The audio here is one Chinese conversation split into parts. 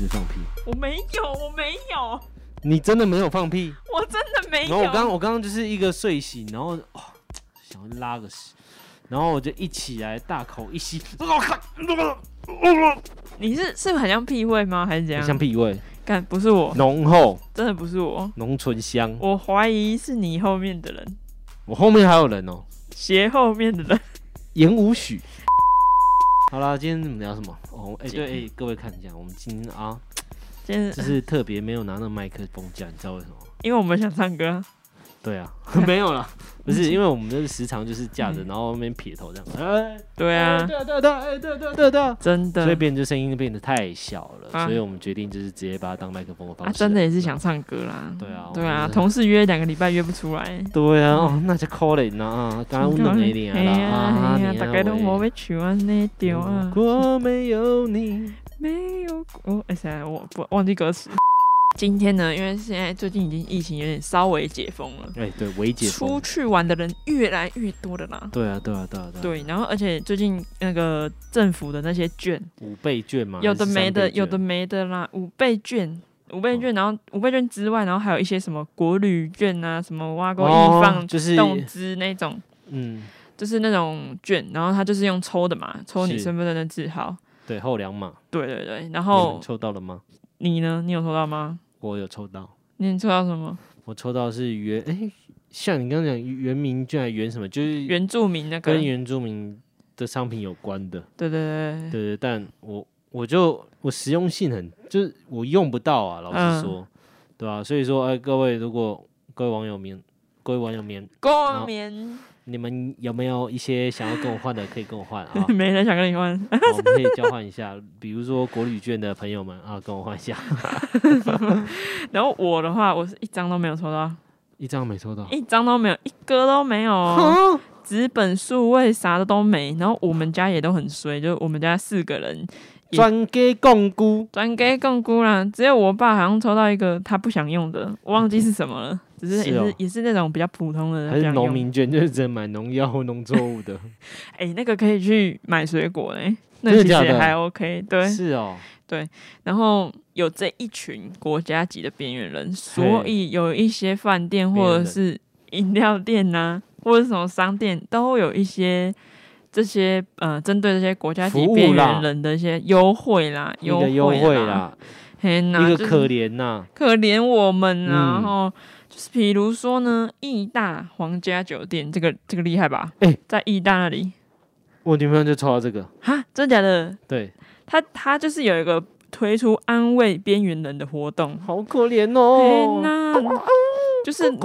时放屁？我没有，我没有，你真的没有放屁？我真的没有。然后我刚我刚刚就是一个睡醒，然后哦想要拉个屎，然后我就一起来大口一吸，你是是不是很像屁味吗？还是怎样？像屁味，干不是我，浓厚真的不是我，浓醇香。我怀疑是你后面的人，我后面还有人哦，斜后面的人。言无许。好啦，今天我们聊什么？哦，哎、今对，哎、各位看一下，我们今天啊，今天就是特别没有拿那个麦克风架，你知道为什么吗？因为我们想唱歌啊，对啊，没有啦，不是，因为我们就是时常就是架着，然后那边撇头这样，哎、对啊，对啊，对啊，对啊，哎，对啊，对啊，对啊对啊，真的。所以变就声音变得太小了，啊。所以我们决定就是直接把它当麦克风的方真的也是想唱歌啦。对啊对啊，同事约两个礼拜约不出来。对啊，哦，那就可怜呐啊，刚刚冷一点嘿啦？啊大家都我无要唱安尼调啊。如，果没有你，没有我哎呀，我不忘记歌词。今天呢，因为现在最近已经疫情有点稍微解封了，哎，对，微解出，去玩的人越来越多的啦。对啊，对啊，对啊，对啊，对，然后而且最近那个政府的那些券，五倍券嘛，有的没的，有的没的啦，五倍券。五倍券，然后五倍券之外，然后还有一些什么国旅券啊，什么挖沟哦易放就是动资那种，嗯，就是那种券，然后它就是用抽的嘛，抽你身份证的字号。对，后两码，对对对，然后们抽到了吗？你呢？你有抽到吗？我有抽到，你抽到什么？我抽到是原，哎，像你刚刚讲原名券还原什么，就是原住民那个？跟原住民的商品有关的，对对对对。对，但我我就我实用性很，就是我用不到啊，老嗯实说，对吧、所以说，哎，各位如果各位网友们，各位网友们，过年你们有没有一些想要跟我换的，可以跟我换啊？没人想跟你换。好 我们可以交换一下，比如说国旅券的朋友们啊，跟我换一下，然后我的话，我是一张都没有抽到，一张没抽到，一张都没有，一个都没有。哦。纸本数位啥的都没，然后我们家也都很衰，就我们家四个人也专给共姑，转给共姑啦，只有我爸好像抽到一个他不想用的，我忘记是什么了，只是也是也是那种比较普通的。农民券，就是只能买农药或农作物的，哎、那个可以去买水果嘞，那其实也还 OK。对，是哦，对然后有这一群国家级的边缘人，所以有一些饭店或者是饮料店呐、或者是什么商店，都有一些这些呃针对这些国家级边缘人的一些优惠啦，优惠惠啦，嘿呐，一个可怜呐，可怜我们啊，嗯。然后就是比如说呢，义大皇家酒店这个这个厉害吧？哎在义大那里，我女朋友就抽到这个，哈，真的假的？对，他他就是有一个推出安慰边缘人的活动，好可怜天哦，呐，就是你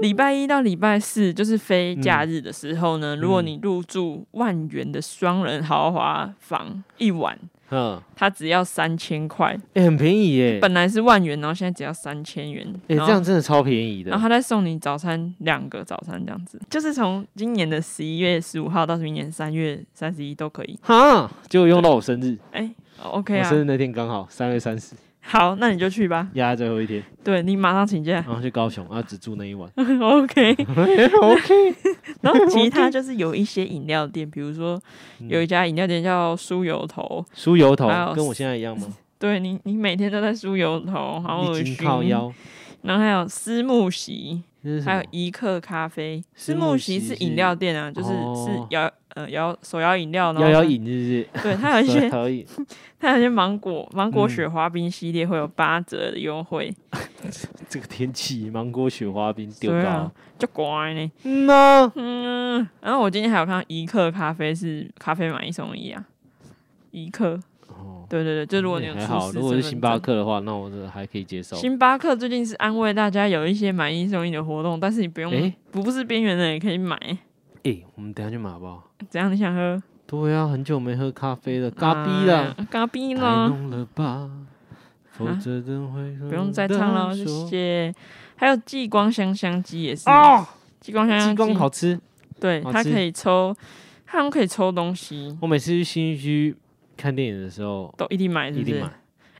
礼拜一到礼拜四，就是非假日的时候呢，如果你入住万元的双人豪华房一晚，嗯，它只要三千块，哎，很便宜耶，本来是万元，然后现在只要三千元，哎，这样真的超便宜的。然后，他再送你早餐两个早餐这样子，就是从今年的十一月十五号到明年三月三十一都可以。哈，结果用到我生日，哎、o k 啊我生，日那天刚好三月三十，好，那你就去吧。压在最后一天，对你马上请假然后去高雄，啊，只住那一晚，OK。OK，然后其他就是有一些饮料店，比如说嗯有一家饮料店叫酥油头，酥油头还有跟我现在一样吗？对你你每天都在酥油头，好恶心。靠腰，然后还有思慕喜，还有这是什么？一克咖啡。思思慕慕喜是饮料店啊，就是哦是摇呃摇手摇饮料，然后，摇摇饮是对，它有？一些，它有一些芒果芒果嗯雪花冰系列会有八折的优惠，这个天气，芒果雪花冰丢高对啊，就乖呢。嗯呐，嗯，然后我今天还有看到一克咖啡是咖啡买一送一啊，一克，哦，对对对，就如果你有也还好，如果是星巴。克的话，那我这还可以接受。星巴克最近是安慰大家有一些买一送一的活动，但是你不用，诶不是边缘的也可以买。哎，我们等下去买好不好？怎样？你想喝？对啊，很久没喝咖啡了，咖啡啦，啊，咖啡了吧？否则等会不用再唱了，谢谢。还有激光香香鸡也是，哦，激光香香鸡，光好吃。对，它可以抽，它好像可以抽东西，我每次去新区看电影的时候，都一定买，是不是？一定买，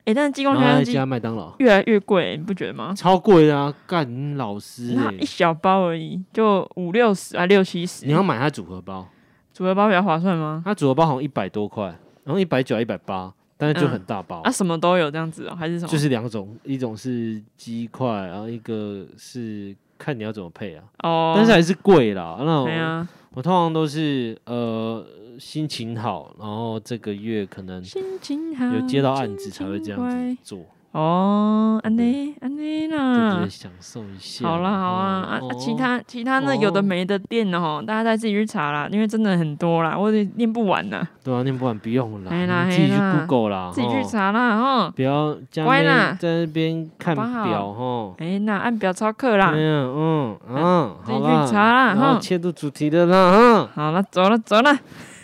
哎，但是激光香香鸡加麦当劳，越来越贵，你不觉得吗？超贵的啊！干老师一，小包而已，就五六十啊，六七十。你要买它组合包，组合包比较划算吗？它组合包好像一百多块，然后一百九、一百八，但是就嗯很大包，啊，什么都有这样子哦，还是什么？就是两种，一种是鸡块，然后一个是看你要怎么配啊，哦，但是还是贵啦。那我,、对啊，我通常都是呃心情好，然后这个月可能心情好，有接到案子才会这样子做，哦，安内安内对啦对，，享受一下。好啦好啊啊哦啊！其他其他那有的哦没的店哦，大家再自己去查啦，因为真的很多啦，我得念不完呐，对啊，念不完不用啦，啦你自己去 Google 啦，自己去吼查啦哈。不要在那乖啦在那边看表哈。哎，那按表操课啦嗯嗯，自己去，查啦然后哈切入主题的啦，哈。好了，走了走了。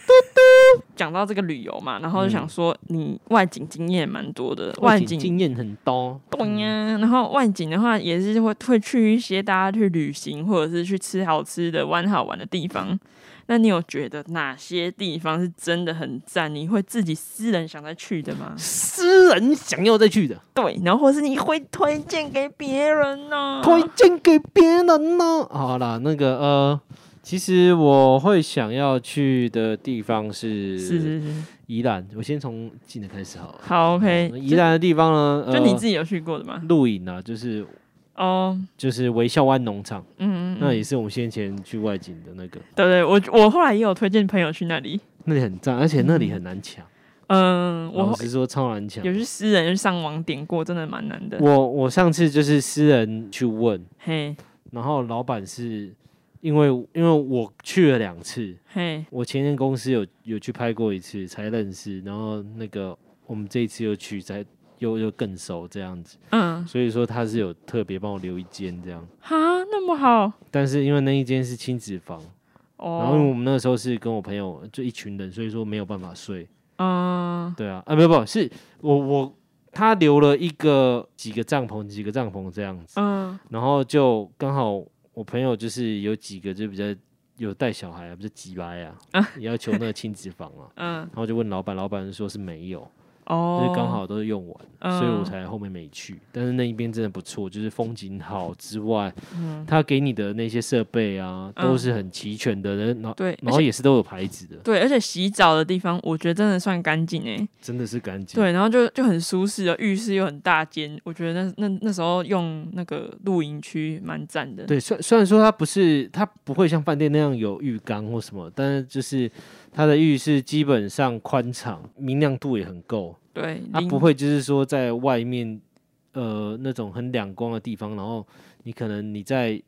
嘟嘟，讲到这个旅游嘛，然后就想说，你外景经验蛮多的，外景经验很多，对呀、然后外景的话，也是会会去一些大家去旅行或者是去吃好吃的、玩好玩的地方。那你有觉得哪些地方是真的很赞？你会自己私人想再去的吗？私人想要再去的，对，然后或是你会推荐给别人呢？推荐给别人呢。好啦，那个呃，其实我会想要去的地方是是是是，宜兰，我先从近的开始好了。好，OK，宜兰的地方呢，就呃你自己有去过的吗？露营啊，就是哦，就是微笑湾农场，嗯嗯嗯，那也是我们先前去外景的那个，对对，我我后来也有推荐朋友去那里。那里很赞，而且那里很难抢。嗯，我老实说，超难抢。有去私人上网点过，真的蛮难的。我我上次就是私人去问，嘿然后老板是因为因为我去了两次，嘿，我前任公司有有去拍过一次才认识，然后那个我们这一次又去才又又更熟这样子，嗯，所以说他是有特别帮我留一间这样，哈，那么好。但是因为那一间是亲子房，哦。然后我们那个时候是跟我朋友就一群人，所以说没有办法睡，嗯对啊，啊不不是我我他留了一个几个帐篷几个帐篷这样子，嗯。然后就刚好我朋友就是有几个就比较有带小孩啊，比较急掰啊，要求那个亲子房啊，嗯。然后就问老板，老板说是没有，哦，就是刚好都是用完，所以我嗯才后面没去。但是那一边真的不错，就是风景好之外，嗯他给你的那些设备啊，都嗯是很齐全的，然后对，然后也是都有牌子的，对，而且洗澡的地方，我觉得真的算干净诶。真的是干净。对，然后就就很舒适的，浴室又很大间，我觉得那那那时候用那个露营区蛮赞的。对，虽虽然说它不是，它不会像饭店那样有浴缸或什么，但是就是它的浴室基本上宽敞，明亮度也很够，对，淋它不会就是说在外面呃那种很两光的地方，然后你可能你在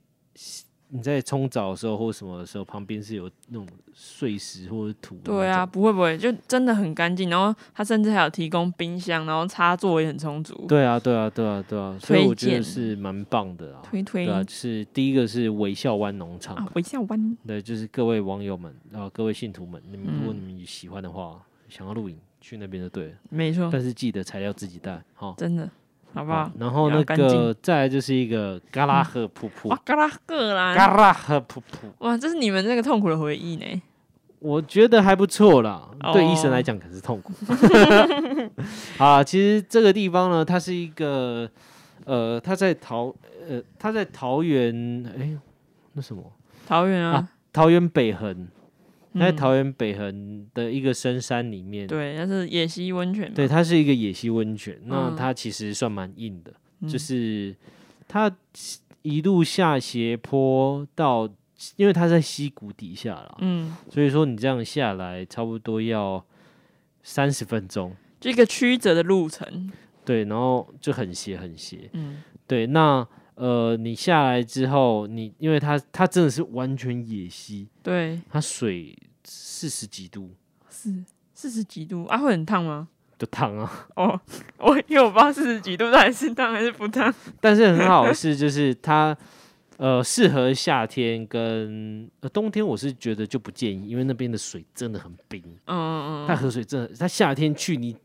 你在冲澡的时候或什么的时候，旁边是有那种碎石或者土。对啊，，不会不会，就真的很干净。然后它甚至还有提供冰箱，然后插座也很充足。对啊，对啊，对啊，对啊，所以我觉得是蛮棒的啊。推推对啊，就是第一个是微笑湾农场，啊，微笑湾。对，就是各位网友们，然后各位信徒们，你们如果嗯你们喜欢的话，想要露营，去那边就对了。没错，但是记得材料自己带，好，真的，好不好？然后那个再来就是一个嘎拉赫瀑布，哇，嘎啦个啦！嘎拉赫瀑布，哇，这是你们那个痛苦的回忆呢。我觉得还不错啦。对医生哦来讲可是痛苦。啊，其实这个地方呢，它是一个，呃，它在桃，呃，它在桃园，哎，那什么？桃园啊，桃园北横，它在嗯桃园北横的一个深山里面。对，那是野溪温泉嘛。对，它是一个野溪温泉，那嗯它其实算蛮硬的，嗯就是它一路下斜坡到，因为它在溪谷底下啦，嗯，所以说你这样下来差不多要三十分钟，就一个曲折的路程。对，然后就很斜很斜，嗯，对，那呃你下来之后，你因为它它真的是完全野溪，对，它水四十几度四四十几度啊，会很烫吗？就烫啊，哦，我因为我不知道四十几度到底是烫还是不烫。但是很好的是，就是它呃适合夏天跟呃冬天，我是觉得就不建议，因为那边的水真的很冰，嗯嗯嗯。它河水真的，它夏天去你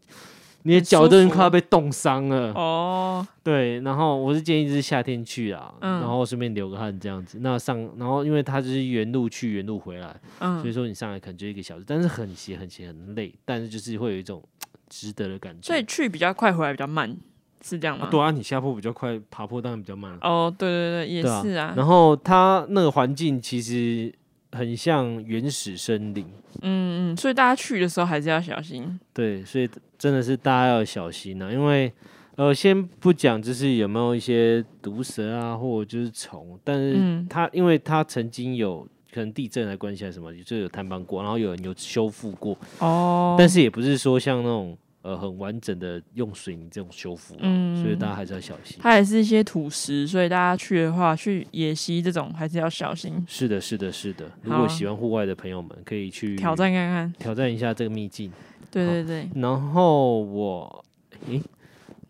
你的很脚都已经快要被冻伤了。哦，对，然后我是建议就是夏天去啊，嗯然后顺便流个汗这样子。那上，然后因为它就是原路去原路回来，所以嗯，说你上来可能就一个小时，但是很斜很斜很累，但是就是会有一种 值得的感觉。所以去比较快，回来比较慢，是这样吗？啊对啊，你下坡比较快，爬坡当然比较慢。哦，对对对，也是啊。然后它那个环境其实很像原始森林。嗯嗯，所以大家去的时候还是要小心。对，所以真的是大家要小心啊，因为呃，先不讲就是有没有一些毒蛇啊，或者就是虫，但是嗯它因为它曾经有可能地震的关系还是什么，就有坍方过，然后有人有修复过，哦，但是也不是说像那种呃很完整的用水泥这种修复啊、嗯所以大家还是要小心。它也是一些土石，所以大家去的话，去野溪这种还是要小心，是的，是的，是的。如果喜欢户外的朋友们，可以去挑战看看。挑战一下这个秘境。对对对，然后我，诶，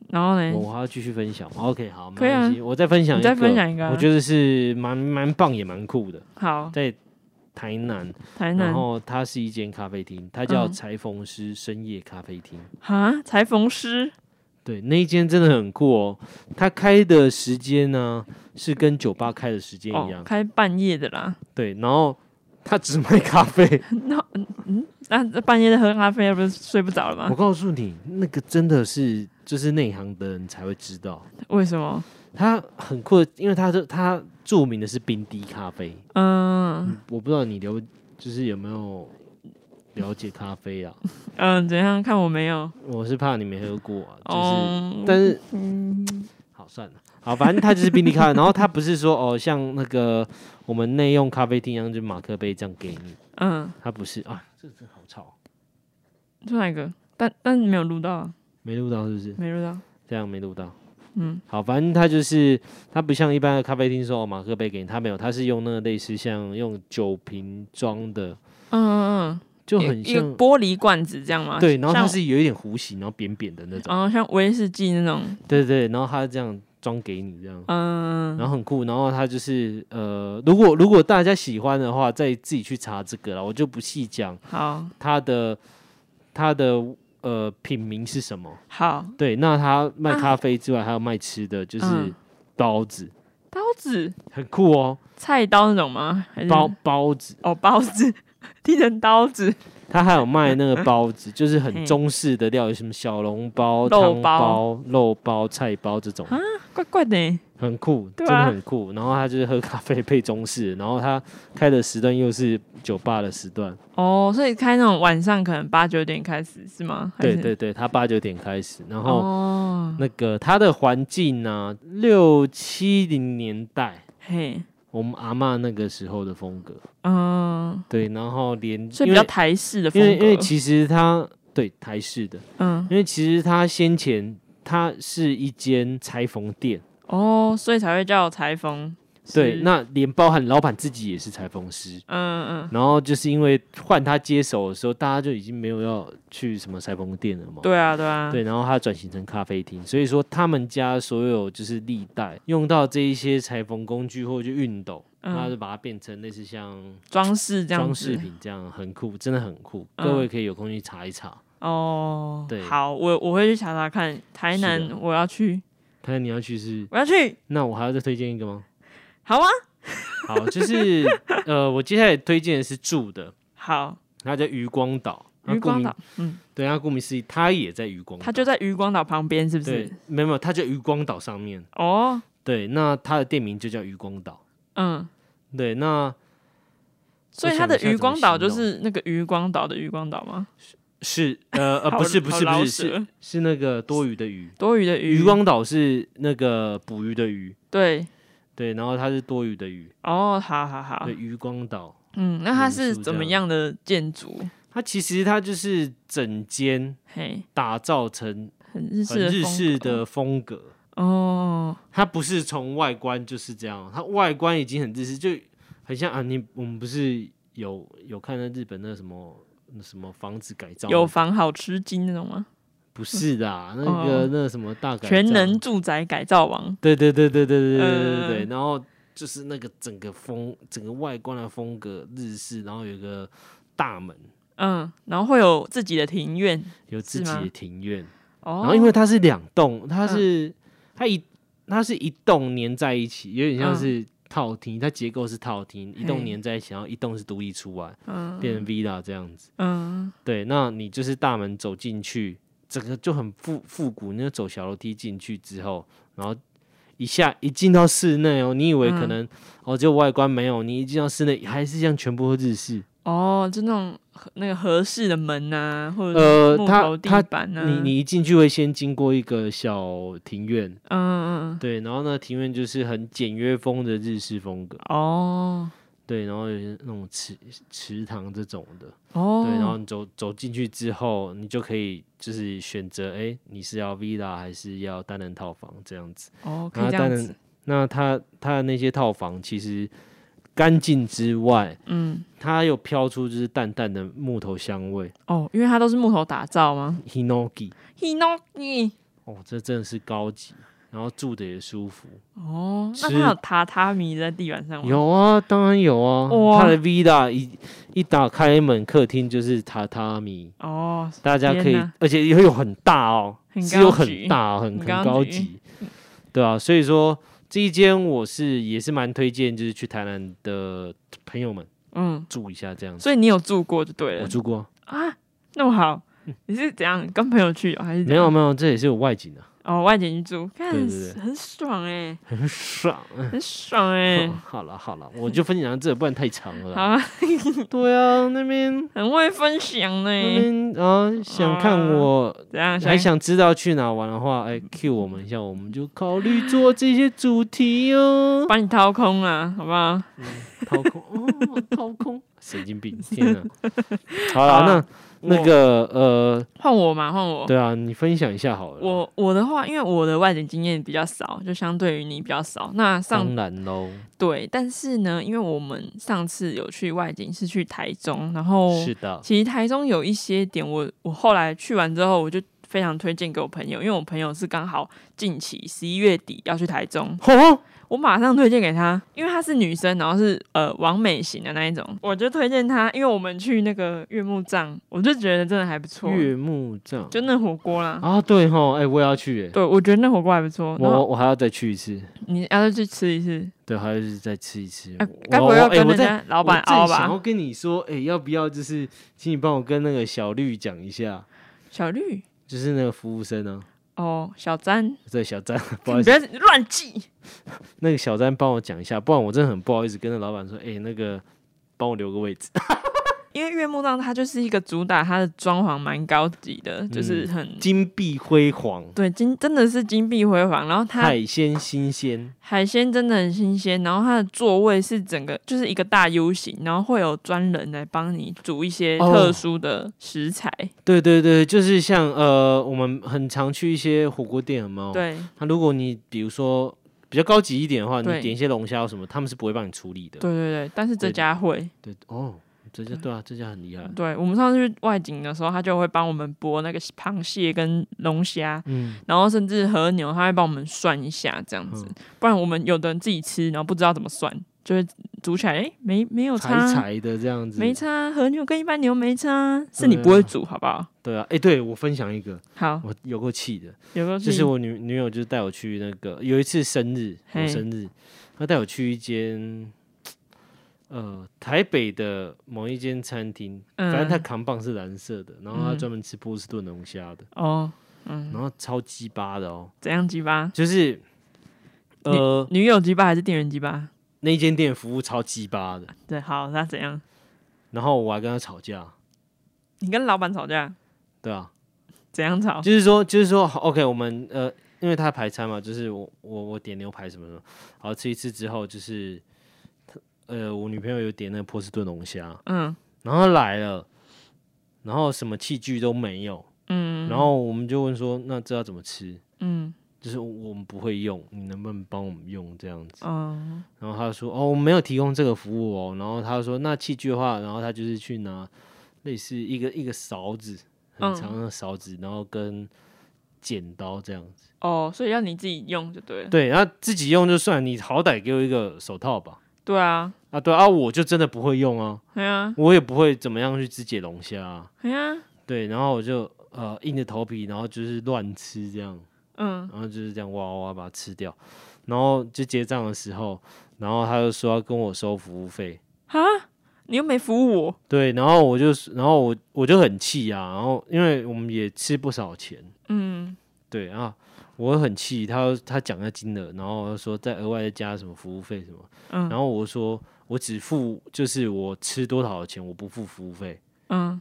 然后呢？我还要继续分享？OK，好，没可以啊，我再分享一个，你再分享一个啊我觉得是蛮蛮棒也蛮酷的，好，在台南，台南然后它是一间咖啡厅，它叫嗯裁缝师深夜咖啡厅。哈，裁缝师对，那一间真的很酷哦。它开的时间呢是跟酒吧开的时间一哦样，，开半夜的啦。对，然后它只卖咖啡。那那半夜的喝咖啡，不是睡不着了吗我？告诉你，那个真的是就是内行的人才会知道，为什么？它很酷的，因为它的它著名的是冰滴咖啡。嗯我不知道你了，就是有没有了解咖啡啊？嗯，怎样？看我没有。我是怕你没喝过啊，就是，哦，但是嗯，好算了，好，反正它就是冰滴咖啡，然后它不是说哦，像那个我们内用咖啡厅一样，就马克杯这样给你，嗯，它不是啊，这真好吵，是哪一个？但但没有录到啊，没录到是不是？没录到。这样没录到。嗯，好，反正它就是它不像一般的咖啡厅说哦马克杯给你，它没有，它是用那个类似像用酒瓶装的，嗯嗯嗯，就一一个很像玻璃罐子这样吗？对，然后它像是有一点弧形，然后扁扁的那种，然后像威士忌那种，对对，然后它这样装给你这样。嗯，然后很酷，然后它就是呃，如果如果大家喜欢的话，再自己去查这个了，我就不细讲好。它的它的呃品名是什么。好。对，那他卖啊咖啡之外，还有卖吃的，就是嗯。包子，包子，很酷哦，菜刀那种吗？还是？包包子，哦包子，听成刀子，他还有卖那个包子，就是很中式的料理，什么小笼包、肉汤包包、肉包、菜包这种。啊。怪怪的欸。很酷，真的很酷。然后他就是喝咖啡配中式，然后他开的时段又是酒吧的时段。哦，所以开那种晚上可能八九点开始是吗？是，对对对，他八九点开始，然后哦，那个他的环境呢，六七零年代嘿，我们阿嬷那个时候的风格。嗯，对，然后连所以比较台式的风因为因为，其实他对台式的，嗯，因为其实他先前他是一间裁缝店。哦，所以才会叫裁缝。对，那连包含老板自己也是裁缝师，嗯嗯，然后就是因为换他接手的时候，大家就已经没有要去什么裁缝店了嘛。对啊对啊，对，然后他转型成咖啡厅，所以说他们家所有就是历代用到这一些裁缝工具或者就熨斗，他就嗯，把它变成类似像装饰这样装子饰品这样，很酷，真的很酷。嗯各位可以有空去查一查。哦，对好，我我会去查查看，台南我要去，看你要去是，我要去，那我还要再推荐一个吗？好啊，好，就是呃，我接下来推荐的是住的，好，它叫渔光岛。渔光岛，嗯，对，它顾名思义，它也在渔光岛。它就在渔光岛旁边，是不对是？，没有没有，它就渔光岛上面。哦，对，那它的店名就叫渔光岛。嗯，对，那所以它的渔光岛就是那个渔光岛的渔光岛吗？是呃 呃不是不是不是是是那个多余的鱼，多余的鱼，渔光岛是那个捕鱼的鱼，对，对，然后它是多余的鱼，哦，好好好。对，，渔光岛。嗯，那它是怎么样。样的建筑？它其实它就是整间嘿，打造成很日式很日式的风格，哦，它不是从外观就是这样，它外观已经很日式，就很像啊，你我们不是有有看到日本那什么那什么房子改造有房好吃惊那种吗？不是的啊，那个、哦。那什么大改全能住宅改造王，对对对对对对对对对然后就是那个整个风整个外观的风格日式，然后有一个大门，嗯，然后会有自己的庭院，有自己的庭院，哦，然后因为它是两栋，它嗯是、它一它是一栋连在一起，有点像嗯是套厅，它结构是套厅，一栋连在一起，然后一栋是独立出来，嗯变成 villa 这样子。嗯对，那你就是大门走进去，整个就很复复古，那个走小楼梯进去之后，然后一下一进到室内哦，你以为可嗯能、哦就外观没有，你一进到室内还是这样全部都日式。哦，就那种合那个合适的门呐、或者木头它它地板呐、你你一进去会先经过一个小庭院，嗯嗯嗯，对，然后呢庭院就是很简约风的日式风格，哦。对，然后有些那种池池塘这种的，哦，对，然后你走走进去之后，你就可以就是选择，哎，你是要 villa 还是要单人套房这样子。哦可以这样子，那它它的那些套房其实干净之外，嗯它又飘出就是淡淡的木头香味哦，因为它都是木头打造吗，hinoki。？Hinoki 哦，这真的是高级，然后住的也舒服。哦，那它有榻榻米在地板上吗？有啊，当然有啊。哇它的 villa 一一打开门，客厅就是榻榻米，哦，大家可以，而且也有很大哦，很是有很大哦，很很很高级高级，对啊，所以说这一间我是也是蛮推荐，就是去台南的朋友们嗯，住一下这样子。所以你有住过就对了我住过，啊，那么好。你是怎样跟朋友去、哦、还是没有没有，这也是有外景的，哦？外景去住，看对对对很爽哎、很爽。很爽哎、好了好了，我就分享到这，不然太长了啦。好啊，对啊，那边很会分享呢、那边啊，想看我怎样？还想知道去哪玩的话，哎，Q 我们一下，我们就考虑做这些主题哦。把你掏空了，好不好？掏空，哦，掏空，神经病！天哪！好了，那那个呃，换我嘛，换我。对啊，你分享一下好了。我我的话，因为我的外景经验比较少，就相对于你比较少。那上当然喽，对，但是呢，因为我们上次有去外景是去台中，然后是的，其实台中有一些点我，我后来去完之后，我就非常推荐给我朋友，因为我朋友是刚好近期十一月底要去台中，哦，我马上推荐给她，因为她是女生，然后是呃完美型的那一种，我就推荐她，因为我们去那个月木藏，我就觉得真的还不错，月木藏就那火锅啦。啊，对吼，哎，我也要去，哎，对，我觉得那火锅还不错。然我后我还要再去一次，你要去吃一次，对，还要是再吃一次啊。我该不会要跟人家老板我凹吧？正想要跟你说，哎，要不要就是，请你帮我跟那个小绿讲一下，小绿就是那个服务生啊，哦，小詹，对，小詹，不好意思你不，要乱记。那个小詹帮我讲一下，不然我真的很不好意思跟那老板说，哎、那个帮我留个位置。因为月木藏它就是一个主打，它的装潢蛮高级的，嗯就是很金碧辉煌，对金真的是金碧辉煌。然后它海鲜新鲜，海鲜真的很新鲜，然后它的座位是整个就是一个大 U 型，然后会有专人来帮你煮一些哦特殊的食材。对对对，就是像呃，我们很常去一些火锅店，有没有？。对那如果你比如说比较高级一点的话，你对点一些龙虾什么，他们是不会帮你处理的。对对对，但是这家会。对哦，这家对啊，这家很厉害。对我们上次去外景的时候，他就会帮我们剥那个螃蟹跟龙虾，嗯，然后甚至和牛，他会帮我们算一下这样子，嗯不然我们有的人自己吃，然后不知道怎么算，就会煮起来，哎、没没有柴差，柴的这样子。没差，和牛跟一般牛没差，是你不会煮，好不好？对啊，哎、对我分享一个，好，我有过气的，有个就是我女女友就是带我去那个有一次生日，我生日，她带我去一间呃台北的某一间餐厅，嗯。反正它扛棒是蓝色的，然后它嗯专门吃波士顿龙虾的，哦，嗯，然后超鸡巴的哦，怎样鸡巴？就是呃女友鸡巴还是店员鸡巴？那间店服务超鸡巴的，对，好，那怎样？然后我还跟他吵架，你跟老板吵架，对啊，怎样吵？就是说就是说好，OK，我们呃，因为他排餐嘛，就是我我我点牛排什么什么，好吃一次之后，就是他呃，我女朋友有点那个波士顿龙虾，嗯然后来了，然后什么器具都没有，嗯，然后我们就问说，那这要怎么吃？嗯就是我们不会用，你能不能帮我们用这样子？嗯然后他说，哦，我们没有提供这个服务哦。然后他说，那器具的话，然后他就是去拿类似一个一个勺子，很嗯长的勺子，然后跟剪刀这样子。哦，所以要你自己用就对了。对，然后自己用就算，你好歹给我一个手套吧。对啊，啊，对啊，我就真的不会用啊，对啊，我也不会怎么样去肢解龙虾、啊。对啊，对，然后我就呃硬着头皮，然后就是乱吃这样，嗯。然后就是这样哇哇哇把它吃掉，然后就结账的时候，然后他就说要跟我收服务费。啊，你又没服务我。对，然后我就，然后我我就很气啊，然后因为我们也吃不少钱，嗯，对啊，我很气，他他讲那金额，然后说再额外再加什么服务费什么，嗯然后我说我只付就是我吃多少钱，我不付服务费。嗯，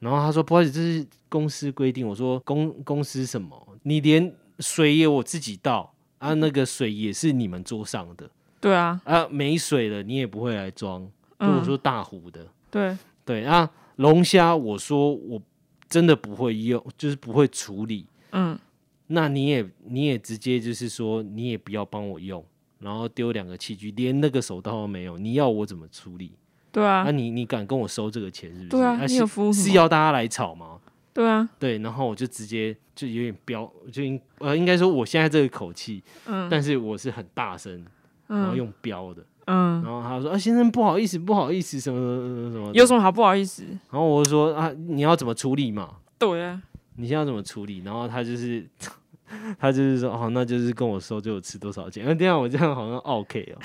然后他说不好意思，这是公司规定。我说公公司什么？你连水也我自己倒啊，那个水也是你们桌上的对啊，啊，没水了你也不会来装。就嗯我说大壶的，对，对啊，龙虾我说我真的不会用，就是不会处理。嗯那你也你也直接就是说你也不要帮我用，然后丢两个器具，连那个手套都没有，你要我怎么处理？对啊啊，，你你敢跟我收这个钱是不是？对啊你是有服务是要大家来吵吗？对啊，对，然后我就直接就有点飙，就应呃应该说我现在这个口气，嗯但是我是很大声，然后嗯用飙的，嗯，然后他说啊先生不好意思不好意思什么什么什么什么，有什么好不好意思？然后我就说啊你要怎么处理嘛？对啊，你现在要怎么处理？然后他就是 他就是说哦那就是跟我说就我吃多少钱，那这样我这样好像 OK 哦，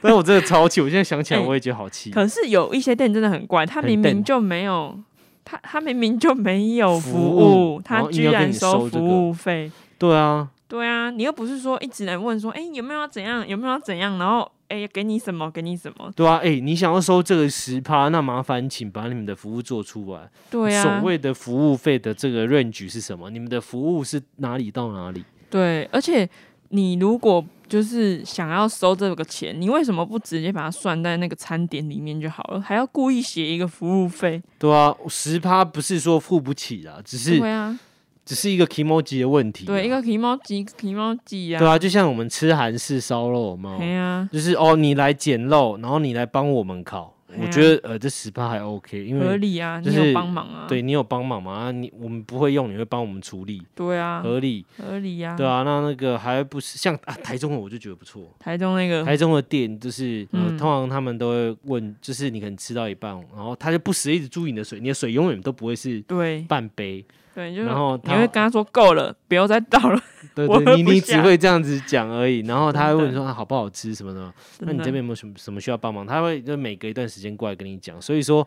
但是我真的超气，我现在想起来哎我也觉得好气，可是有一些店真的很怪，他明明就没有，他他明明就没有服服务务，他居然收服务费。对啊，对啊，你又不是说一直来问说，哎、有没有要怎样，有没有要怎样，然后哎、给你什么，给你什么？对啊，哎、你想要收这个十趴，那麻烦请把你们的服务做出来。对啊所，谓的服务费的这个 range 是什么？你们的服务是哪里到哪里？对，而且你如果就是想要收这个钱，你为什么不直接把它算在那个餐点里面就好了，还要故意写一个服务费？对啊，十趴不是说付不起啊，只是对啊，只是一个 emoji 的问题啊。对，一个皮毛机，皮毛机啊，对啊，就像我们吃韩式烧肉嘛，对啊，就是哦，你来捡肉，然后你来帮我们烤。我觉得呃，这十趴还 OK，因为合理啊，你就是有帮忙啊，对你有帮忙嘛，啊，你我们不会用，你会帮我们处理，对啊，合理。合理啊，对，啊，那那个还不是像啊台中的我就觉得不错，台中那个，台中的店就是，通常他们都会问，就是你可能吃到一半，然后他就不时一直注意你的水，你的水永远都不会是对。半杯，对，就然后他你会跟他说够了，不要再倒了，对对，你你只会这样子讲而已，然后他会问说啊好不好吃什么的，那你这边有没有什么什么需要帮忙？他会就每隔一段时间过来跟你讲，所以说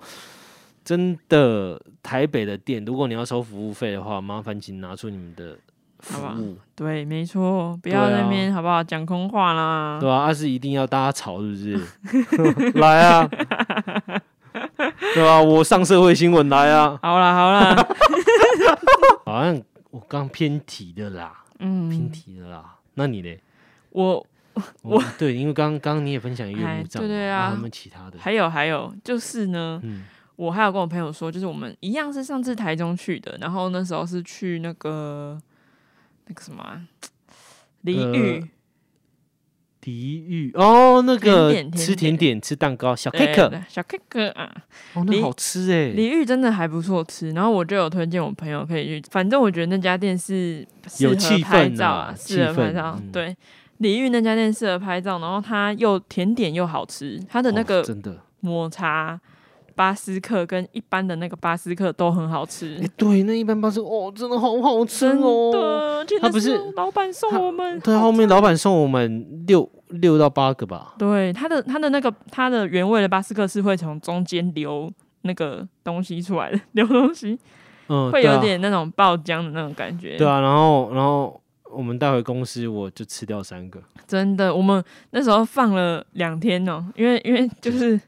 真的台北的店，如果你要收服务费的话，麻烦请拿出你们的服务，对，没错，不要在那啊边好不好讲空话啦，对啊，二是一定要大家吵是不是？来啊，对啊，我上社会新闻来啊，好啦好啦，好像我刚偏题的啦，嗯偏嗯，题的啦，那你嘞？我我对，因为刚刚你也分享月哎幕帐嘛，对对啊有没有其他的？还有还有就是呢，嗯，我还有跟我朋友说，就是我们一样是上次台中去的，然后那时候是去那个那个什么啊梨呃玉。迪玉哦，那个吃甜点。点吃蛋糕小 cake，对小 cake 啊，哦，那好吃哎，李玉真的还不错吃，然后我就有推荐我朋友可以去，反正我觉得那家店是适合有气拍氛照啊，啊适合拍照。嗯。对，李玉那家店适合拍照，然后它又甜点又好吃，它的那哦个真的，抹茶巴斯克跟一般的那个巴斯克都很好吃。哎，，对，那一般巴斯克哦，真的好好吃真哦。的，而不是老板送我们，对，后面老板送我们六六到八个吧，对它的它的那个它的原味的巴斯克是会从中间流那个东西出来的，流东西嗯，会有点那种爆浆的那种感觉。对啊，然后然后我们带回公司，我就吃掉三个，真的，我们那时候放了两天哦、因为因为就是对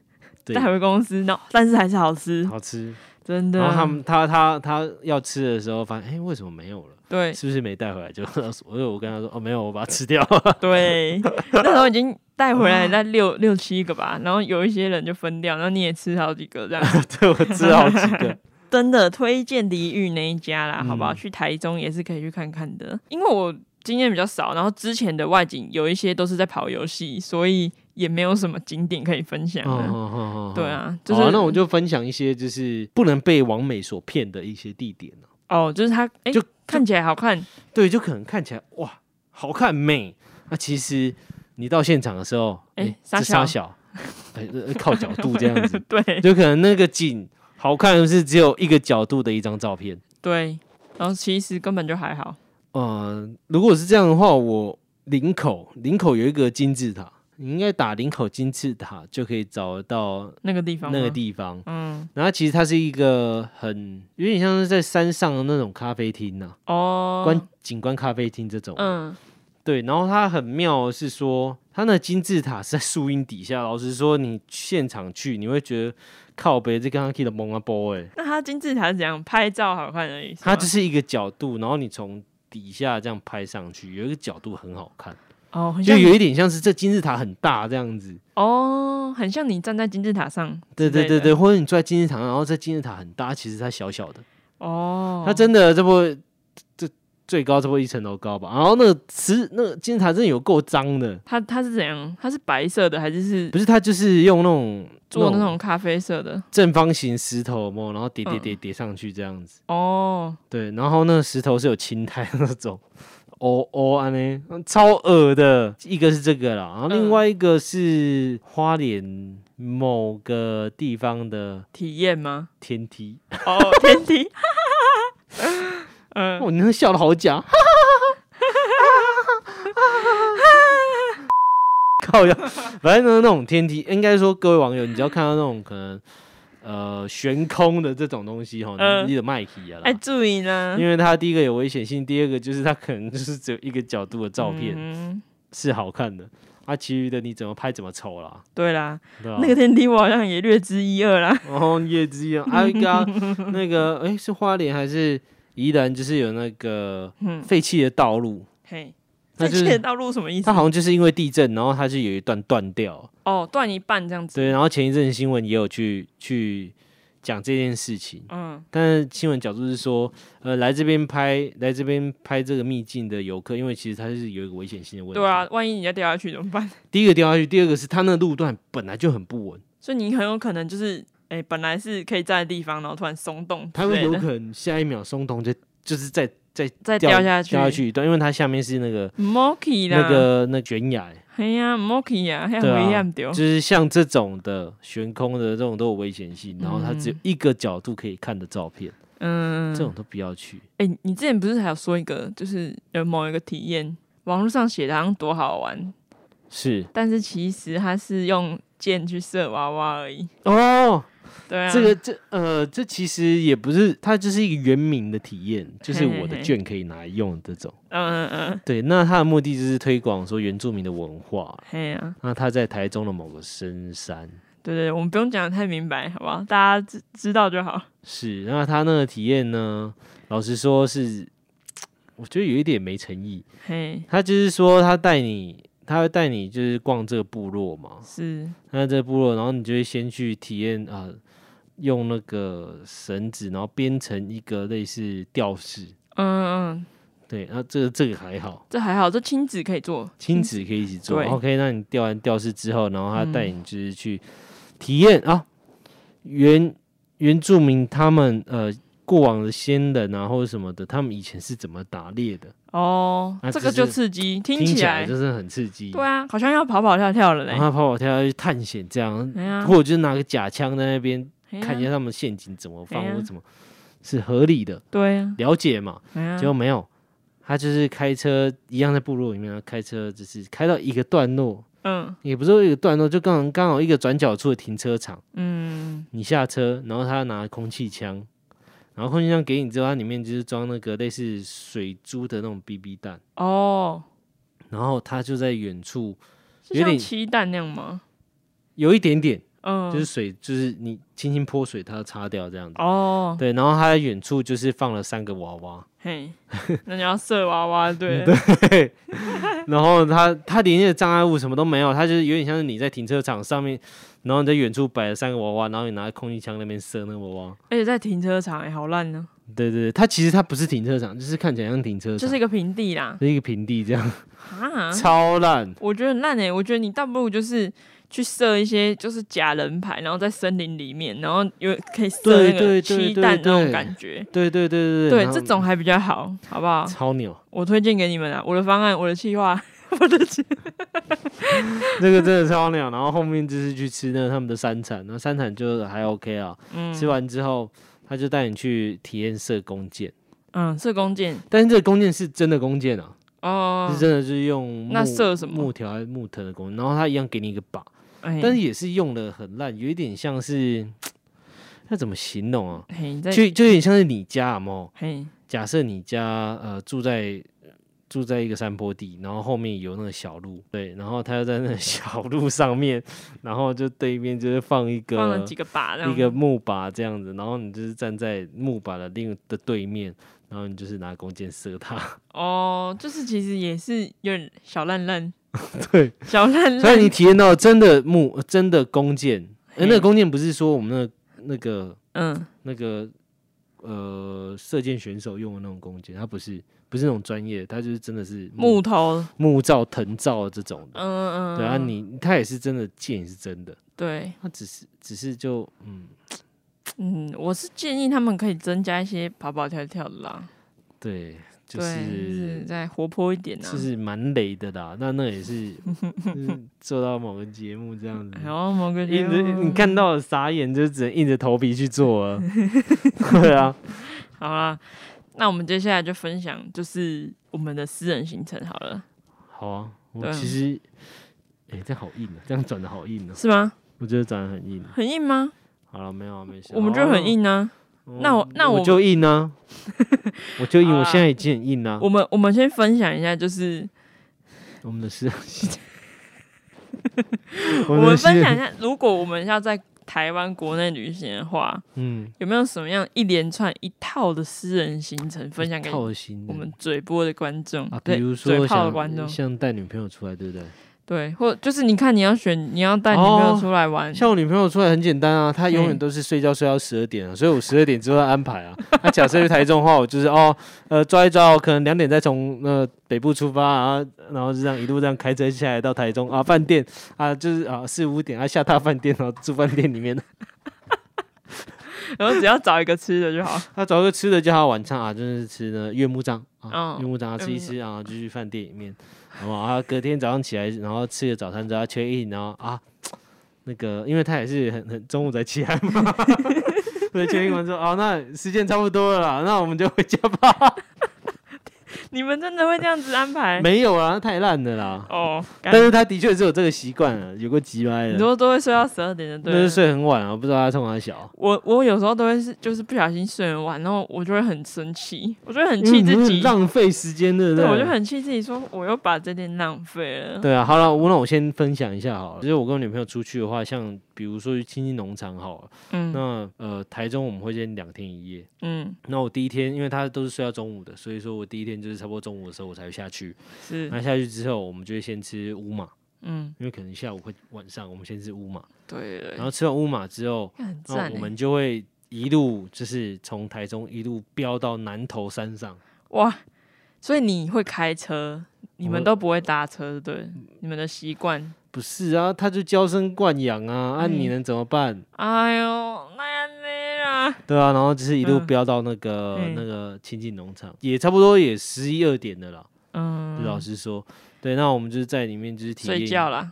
带，回公司，然后但是还是好吃，好吃。真的。然后他们他他他要吃的时候，发现哎，为什么没有了？对是不是没带回来？就 我就我跟他说哦，没有，我把它吃掉。对，那时候已经带回来 在六六七个吧，然后有一些人就分掉，然后你也吃好几个这样。对，我吃好几个。真的推荐梨玉那一家啦，好不好？嗯去台中也是可以去看看的，因为我经验比较少，然后之前的外景有一些都是在跑游戏，所以也没有什么景点可以分享对啊，就是、那我就分享一些就是不能被王美所骗的一些地点啊。哦，就是它哎、就看起来好看，对，就可能看起来哇好看美，那其实你到现场的时候，哎这傻小。小，哎，呃靠角度这样子，对。就可能那个景好看是只有一个角度的一张照片。对，然后其实根本就还好。呃，如果是这样的话，我林口林口有一个金字塔，你应该打林口金字塔就可以找得到那个地方，那个，地方。嗯，然后其实它是一个很有点像是在山上的那种咖啡厅呐、哦，观景观咖啡厅这种。嗯，对，然后它很妙的是说，它那金字塔是在树荫底下。老实说，你现场去，你会觉得靠北这刚刚 K 的蒙阿波哎，那它金字塔是怎样拍照好看而已？它吗就是一个角度，然后你从底下这样拍上去，有一个角度很好看，哦，很像就有一点像是这金字塔很大这样子。哦，很像你站在金字塔上，对对对对，，或者你坐在金字塔上，然后这金字塔很大，其实它小小的。哦，它真的这不这最高这不一层楼高吧。然后那个石那个金字塔真的有够脏的，它它是怎样？它是白色的还是是不是它就是用那种做那种咖啡色的？正方形石头嘛，然后叠叠嗯叠叠上去这样子。哦，对，然后那个石头是有青苔那种。哦哦，安呢，超恶的。一个是这个啦，然后另嗯外一个是花莲某个地方的体验吗？天梯。哦，天梯，嗯，哦，你那笑的好假，靠呀！反正呢，那种天梯，应该说各位网友，你只要看到那种可能呃悬空的这种东西哈，嗯。你的麦体啊啦。哎，，注意呢，因为它第一个有危险性，第二个就是它可能就是只有一个角度的照片、嗯，是好看的，啊，其余的你怎么拍怎么丑啦，对啦？那个天梯我好像也略知一二啦。然后叶之一样，还有一个啊那个哎、是花莲还是宜兰，就是有那个嗯，废弃的道路。嘿，那就是切道路什么意思它？好像就是因为地震，然后它就有一段断掉。哦，断一半这样子。对，然后前一阵新闻也有去去讲这件事情，嗯，但是新闻角度是说，呃，来这边拍来这边拍这个秘境的游客，因为其实它是有一个危险性的问题。对啊，，万一你要掉下去怎么办？第一个掉下去，第二个是它那路段本来就很不稳，所以你很有可能就是，哎、本来是可以站的地方，然后突然松动之它会，有可能下一秒松动就就是再再再掉掉下去。掉下去一段，因为它下面是那个 Monkey 啦，那个那悬崖，哎呀，Monkey 呀，还有对啊危险掉。就是像这种的悬空的这种都有危险性，然后它只有一个角度可以看的照片，嗯，这种都不要去。哎、你之前不是还有说一个，就是有某一个体验，网络上写的好像多好玩，是但是其实它是用箭去射娃娃而已。哦，对啊，这个这呃，这其实也不是，它就是一个原名的体验，就是我的券可以拿来用这种。嗯嗯嗯，对，那它的目的就是推广说原住民的文化。嘿呀、那它在台中的某个深山，对对，我们不用讲的太明白，好不好？大家知知道就好。是，那他那个体验呢，老实说是，我觉得有一点没诚意。嘿，他就是说他带你，他会带你就是逛这个部落嘛，是，那这个部落，然后你就会先去体验啊、用那个绳子，然后编成一个类似吊饰。嗯嗯，对，然后这个这个还好，这还好，这亲子可以做。亲子可以一起做。OK，那你吊完吊饰之后，然后他带嗯你就是去体验啊，原原住民他们呃过往的先人啊或者什么的，他们以前是怎么打猎的？哦，啊这这个就刺激，听听起来来就是很刺激。对啊，好像要跑跑跳跳了嘞然。后跑跑跳跳去探险这样，或者就是拿个假枪在那边看一下他们陷阱怎么放或怎么是合理的，对啊，了解嘛？结果没有，他就是开车一样在部落里面，他开车就是开到一个段落，嗯。也不是说一个段落，就刚好刚好一个转角处的停车场，嗯，你下车，然后他拿空气枪，然后空气枪给你之后，它里面就是装那个类似水珠的那种 BB 弹，哦，然后他就在远处有点鸡蛋那样吗？有一点点，嗯，就是水，就是你轻轻泼水，它擦掉这样子。哦，对，然后它在远处就是放了三个娃娃，嘿，那你要射娃娃，对，对，然后它它连那个障碍物什么都没有，它就是有点像是你在停车场上面，然后你在远处摆了三个娃娃，然后你拿空气枪那边射那个娃娃。而且在停车场，哎，好烂呢，对对对，它其实它不是停车场，就是看起来像停车场，就是一个平地啦，是一个平地这样，啊，超烂。我觉得很烂哎，我觉得你倒不如就是。去设一些就是假人牌，然后在森林里面，然后有可以射对那个对对对鸡蛋那种感觉，对对对对对，然后这种还比较好，好不好？超牛，我推荐给你们啊，我的方案，我的 计划，我的计那个真的超牛。然后后面就是去吃那个他们的山产，那山产就还 OK 啊。嗯。吃完之后，他就带你去体验射弓箭，嗯，射弓箭，但是这个弓箭是真的弓箭啊，哦。是，真的是用那木射什么？木条还是木藤的弓，然后他一样给你一个靶，哎但是也是用的很烂，有一点像是 那怎么形容啊？就就有点像是你家有没有？嘿，假设你家呃住在住在一个山坡地，然后后面有那个小路，对，然后他就在那个小路上面，然后就对面就是放一个放了几个把一个木把这样子，然后你就是站在木把的另的对面，然后你就是拿弓箭射他，哦，就是其实也是有点小烂烂，对，小烂烂，所以你体验到真的木真的弓箭，呃，那个弓箭不是说我们那那个嗯，那个呃射箭选手用的那种弓箭，它不是不是那种专业，它就是真的是木头，木造藤造的这种的。嗯嗯，对啊，嗯你它也是真的箭也是真的，对，它只是只是就嗯。嗯，我是建议他们可以增加一些跑跑跳跳的啦，对，就是是再活泼一点啊就。是蛮累的啦。那那也是是做到某个节目这样子，然后某个节目你看到了傻眼，就只能硬着头皮去做了。对啊，好啦，那我们接下来就分享就是我们的私人行程好了，好啊，我其实哎、这样好硬啊，这样转的好硬啊，是吗？我觉得转的很硬。很硬吗？好了，没有啊没事，我们觉得很硬啊。那我那我我就硬啊，我就硬，我现在已经很硬啊。我们我们先分享一下，就是我们的是，我们分享一，下，如果我们要在台湾国内旅行的话，嗯，有没有什么样一连串一套的私人行程分享给我们嘴播的观众啊，比如说炮的观众？像像带女朋友出来，对不对？对，或就是你看你要选，你要带女朋友哦出来玩，像我女朋友出来很简单啊，她永远嗯都是睡觉睡到十二点啊，所以我十二点之后要安排啊。那假设去台中的话，我就是哦，呃，抓一抓，我可能两点再从呃北部出发啊，然后就这样一路这样开车下来到台中啊，饭店啊，就是啊四五点啊下榻饭店，然后住饭店里面，然后只要找一个吃的就好。他找一个吃的叫他晚餐啊，就是吃呢月木章啊，嗯月木章啊吃一吃啊，就去饭店里面，好啊？隔天早上起来，然后吃个早餐之后 check in，然后啊，那个因为他也是很很中午才起来嘛，对，check in 完之后，哦，那时间差不多了啦，那我们就回家吧。你们真的会这样子安排？没有啊，太烂的啦。哦，但是他的确是有这个习惯了，有个急歪的，你说都会睡到十二点的，对了。那是睡很晚啊，不知道他冲他小。我我有时候都会是就是不小心睡很晚，然后我就会很生气，我就会很气自己，浪费时间，对不对，我就很气自己，说我又把这点浪费了。对啊，好了，我那我先分享一下好了。就是我跟我女朋友出去的话，像比如说去亲近农场好了，嗯那呃台中我们会先两天一夜。嗯，那我第一天，因为他都是睡到中午的，所以说我第一天就是差不多中午的时候我才会下去。是，那下去之后，我们就会先吃乌马，嗯，因为可能下午会晚上，我们先吃乌马。对对然后吃完乌马之后，我们就会一路就是从台中一路飙到南头山上。哇！所以你会开车，你们都不会搭车，对？你们的习惯。不是啊，他就娇生惯养啊，啊，你嗯能怎么办？哎呦，那对啊，然后就是一路嗯飙到那个、嗯那个亲近农场，也差不多也十一二点的了。嗯，老实说，对，那我们就是在里面就是体验睡觉，啦。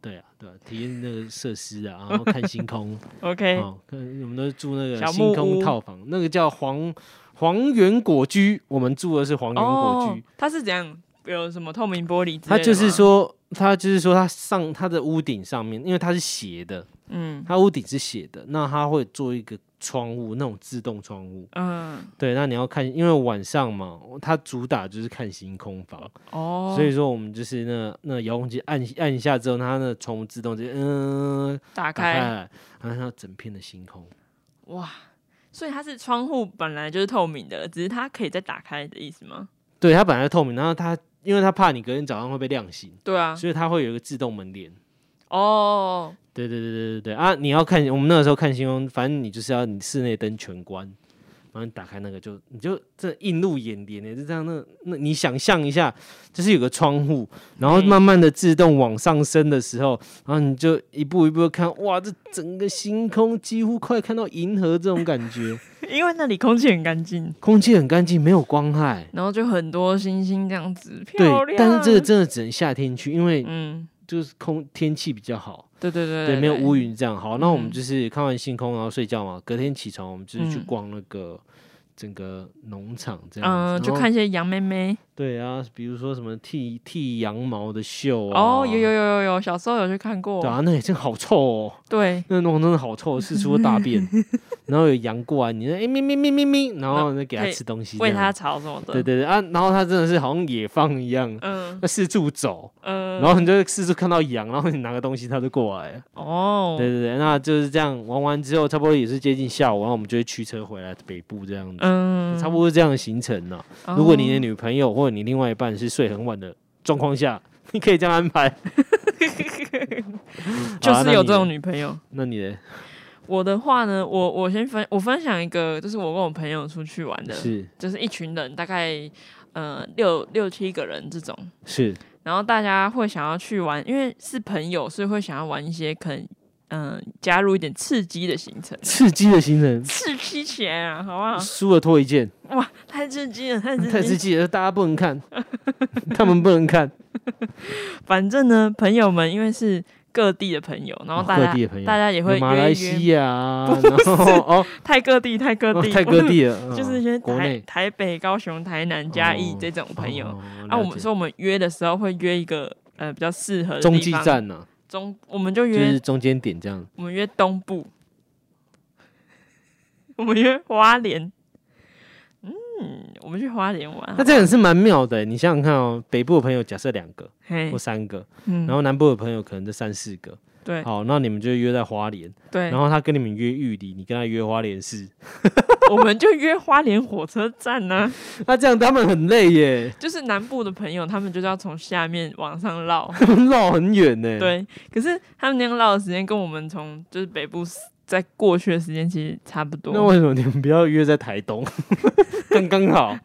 对啊，对啊，体验那个设施啊，然后看星空。OK，哦，看我们都是住那个星空套房，那个叫黄黄源果居，我们住的是黄源果哦居。，它是怎样？有什么透明玻璃它就是，说，它就是说，它上它的屋顶上面，因为它是斜的，嗯它屋顶是斜的，那它会做一个窗户，那种自动窗户。嗯，对，那你要看，因为晚上嘛，它主打就是看星空房，哦，所以说我们就是那那遥控器按按一下之后，它那窗户自动就嗯、打打开然后它整片的星空。哇，所以它是窗户本来就是透明的，只是它可以再打开的意思吗？对，它本来透明，然后它因为它怕你隔天早上会被亮醒，对啊，所以它会有一个自动门帘。哦，对对对对对对啊！你要看我们那个时候看星空，反正你就是要你室内灯全关，然后你打开那个就你就这映入眼帘呢，就这样那那你想象一下，就是有个窗户，然后慢慢的自动往上升的时候，然后你就一步一步看，哇，这整个星空几乎快看到银河这种感觉，因为那里空气很干净，空气很干净，没有光害。然后就很多星星这样子，对漂亮。，但是这个真的只能夏天去，因为嗯，就是空天气比较好。对对对对，没有乌云这样。好，那我们嗯就是看完星空，然后睡觉嘛。隔天起床，我们就是去嗯逛那个整个农场这样子，嗯，就看一些羊妹妹。对啊，比如说什么剃剃羊毛的秀啊，哦，有有有有有，小时候有去看过。对啊，那也真好臭哦，对，那农场真的好臭，四处都大便，然后有羊过来，你那哎咪咪咪咪咪，然后呢给它吃东西，喂它，草什么的。对对对啊，然后它真的是好像野放一样，嗯那四处走，嗯，然后你就四处看到羊，然后你拿个东西它就过来了，哦，对对对，那就是这样玩完之后，差不多也是接近下午，然后我们就会驱车回来北部这样子，嗯，差不多是这样的行程呢、哦。如果你的女朋友或者你另外一半是睡很晚的状况下，你可以这样安排。就是有这种女，女朋友。那你的我的话呢，我我先分我分享一个，就是我跟我朋友出去玩的，是。就是一群人，大概呃六六七个人这种，是。然后大家会想要去玩，因为是朋友，所以会想要玩一些可能嗯、加入一点刺激的行程，刺激的行程，刺激起来啊，好不好？输了脱一件，哇，太刺激了，太刺太激。了！刺激了，大家不能看，他们不能看，反正呢，朋友们因为是各地的朋友，然后大家、大家也会约一约。来西亚啊，太各地太各地、哦太各地了，就是一些台台北、高雄、台南、嘉义哦这种朋友。哦啊，我们说我们约的时候会约一个呃比较适合的中继地方，站呢，中我们就就约、是中间点这样。我们约东部，我们约花莲。嗯，我们去花莲玩。那这样也是蛮妙的，你想想看哦，北部的朋友假设两个嘿或，三个，嗯，然后南部的朋友可能就三四个，对好，那你们就约在花莲，对然，后他跟你们约玉里，你跟他约花莲市，我们就约花莲火车站呢、那这样他们很累耶，就是南部的朋友，他们就是要从下面往上绕。绕很远呢。，对，可是他们那样绕的时间跟我们从就是北部在过去的时间其实差不多。那为什么你们不要约在台东？刚刚好，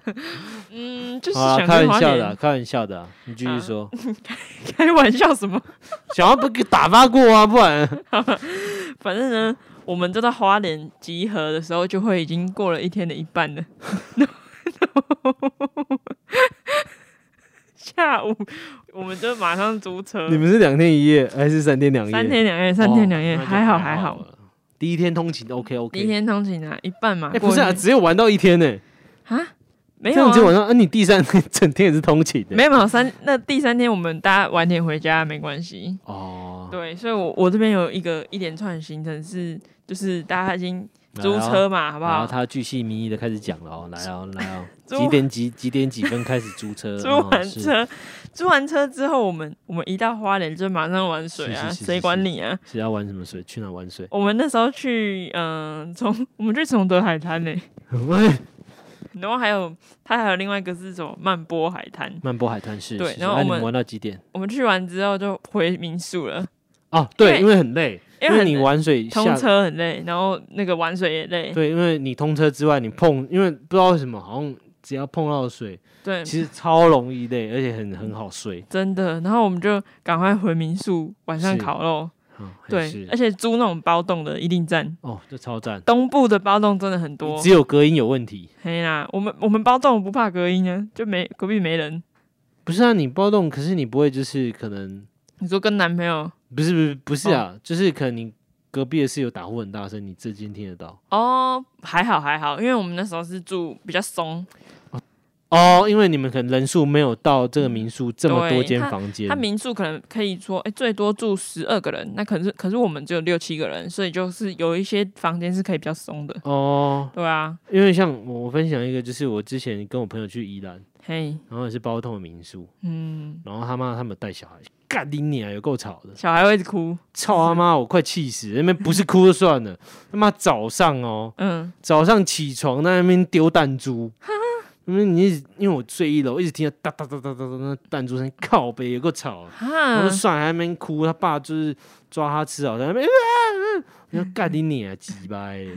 嗯，就是想开玩笑的啊，开玩笑的啊，你继续啊说，开玩笑什么？想要不给打发过啊，不然反正呢，我们就到花莲集合的时候，就会已经过了一天的一半了。下午我们就马上租车，你们是两天一夜还是三天两夜？三天两夜，三天两夜，还好还还好。了。第一天通勤 OK OK，第一天通勤啊，一半嘛。哎，不是啊，只有玩到一天呢，啊，没有啊，样只有晚上，啊，你第三天整天也是通勤的，没有没有三，那第三天我们大家晚点回家没关系。哦，对，所以我我这边有一个一连串行程是，就是大家已经租车嘛，好不好？然后他巨细靡遗的开始讲了哦，来哦 来哦，几点几几点几分开始租车？租完车，租完车之后，我们我们一到花莲就马上玩水啊，谁管你啊？谁要玩什么水？去哪玩水？我们那时候去，嗯、从我们去崇德海滩呢、然后还有它还有另外一个是什么曼波海滩。漫波海滩是。对然后我们玩到几点？我们去完之后就回民宿了，哦，对，因为很累，因为你玩水通下。车很累，然后那个玩水也累。对，因为你通车之外，你碰，因为不知道为什么，好像只要碰到水，对，其实超容易累，而且很很好睡。真的。然后我们就赶快回民宿，晚上烤肉。嗯，对，而且租那种包栋的一定赞。哦，这超赞。东部的包栋真的很多只。有隔音有问题。嘿啦，我们我们包栋不怕隔音啊，就没隔壁没人。不是啊，你包栋，可是你不会就是可能你说跟男朋友？不是不是不是哦。啊，就是可能你隔壁的室友打呼很大声，你这间听得到。哦，还好还好，因为我们那时候是住比较松，哦，因为你们可能人数没有到这个民宿这么多间房间。他，民宿可能可以说，哎、最多住十二个人，那可是可是我们只有六七个人，所以就是有一些房间是可以比较松的，哦，对啊，因为像我我分享一个，就是我之前跟我朋友去宜兰，嘿，然后也是包栋的民宿，嗯，然后他妈他们带小孩，干你娘，有够吵的，小孩会哭，操他妈，我快气死了，那边不是哭就算了，他妈早上哦，嗯，早上起床在那边丢弹珠。因为你一直因为我睡一楼，一直听到哒哒哒哒哒哒那弹珠声，靠背有够吵的。然哈后，算还在那边哭，他爸就是抓他吃早餐那边，啊你要干你 你啊，鸡巴欸！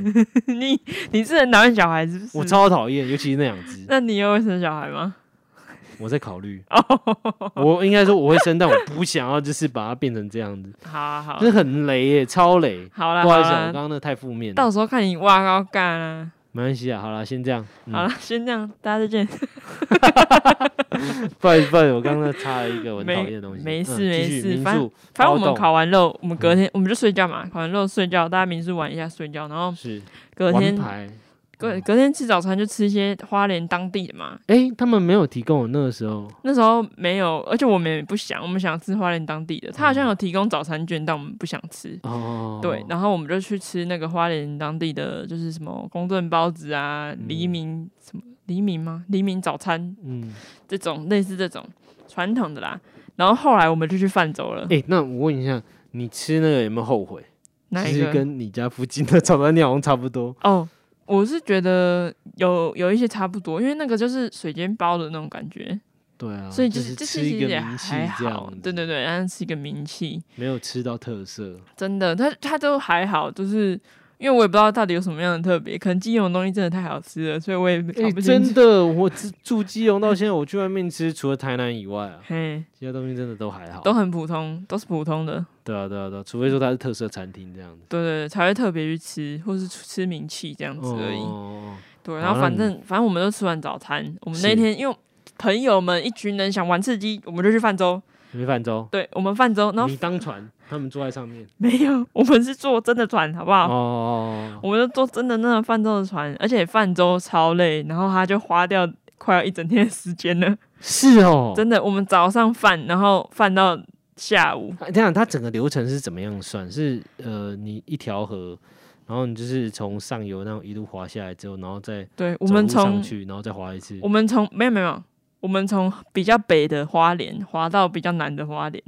你你是很讨厌小孩是不是？我超讨厌，尤其是那两只，那你又会生小孩吗？我在考虑。哦，我应该说我会生，但我不想要，就是把它变成这样子，好 啊好啊，就是很雷耶，超雷。好啦，不好意思啊，我刚刚那太负面了，到时候看你挖高干啊。没关系啊。好了，先这样。嗯好了，先这样，大家再见。不好意思，不好意思，我刚刚插了一个我讨厌的东西。嗯没事没事反民宿反正我们烤完肉，我们隔天我们就睡觉嘛，烤完肉睡觉，大家民宿玩一下睡觉，然后是隔天隔隔天吃早餐就吃一些花莲当地的嘛。哎、他们没有提供我那个时候，那时候没有，而且我们也不想，我们想吃花莲当地的。他好像有提供早餐券，但我们不想吃。哦，对，然后我们就去吃那个花莲当地的，就是什么公炖包子啊、黎明什么黎明吗？黎明早餐嗯，这种类似这种传统的啦。然后后来我们就去泛舟了，哎、那我问一下，你吃那个有没有后悔？其实哪一个？跟你家附近的早餐店好像差不多。哦，我是觉得有有一些差不多，因为那个就是水煎包的那种感觉，对啊，所以就是这其实也个名气还好。对对对，但是是一个名气，没有吃到特色。真的，它它都还好，就是因为我也不知道到底有什么样的特别，可能基隆的东西真的太好吃了，所以我也哎、搞不清楚。真的，我只住基隆到现在，我去外面吃，除了台南以外啊，嘿，其他东西真的都还好。都很普通，都是普通的，对啊，对啊，对啊，除非说它是特色餐厅这样子。对对对，才会特别去吃，或是吃名气这样子而已。哦，对，然后反那正反正我们都吃完早餐，我们那是天因为朋友们一群人想玩刺激，我们就去泛舟。没泛舟，对，我们泛舟，然后你当船，他们坐在上面。没有，我们是坐真的船，好不好？哦，我们就坐真的那个泛舟的船，而且泛舟超累，然后他就花掉快要一整天的时间了。是哦，真的，我们早上泛，然后泛到下午。啊这样，它整个流程是怎么样算？是呃，你一条河，然后你就是从上游那样一路滑下来之后，然后再对，我走们从上去，然后再滑一次我。们从没有没有，我们从比较北的花莲滑到比较南的花莲，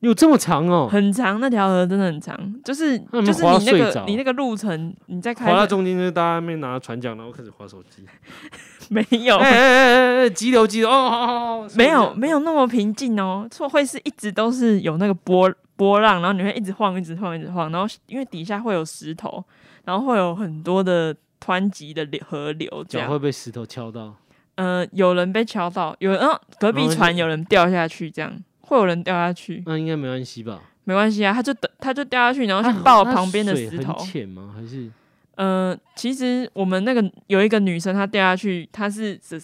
有这么长哦？很长，那条河真的很长，就是那你们就是你那个着你那个路程，你在开滑到中间就是大家那边拿船桨，然后开始划手机。没有哎哎哎哎哎，急流急流哦，好好好，没有有没有那么平静哦，错会是一直都是有那个波波浪，然后你会一直晃，一直晃，一直晃，然后因为底下会有石头，然后会有很多的湍急的流河流，这样脚会。被石头敲到。呃，有人被敲到，有人嗯，隔壁船有人掉下去，这样会有人掉下去，那应该没关系吧？没关系啊，他就等他就掉下去，然后去抱旁边的石头很。浅吗？还是呃，其实我们那个有一个女生，她掉下去，她是只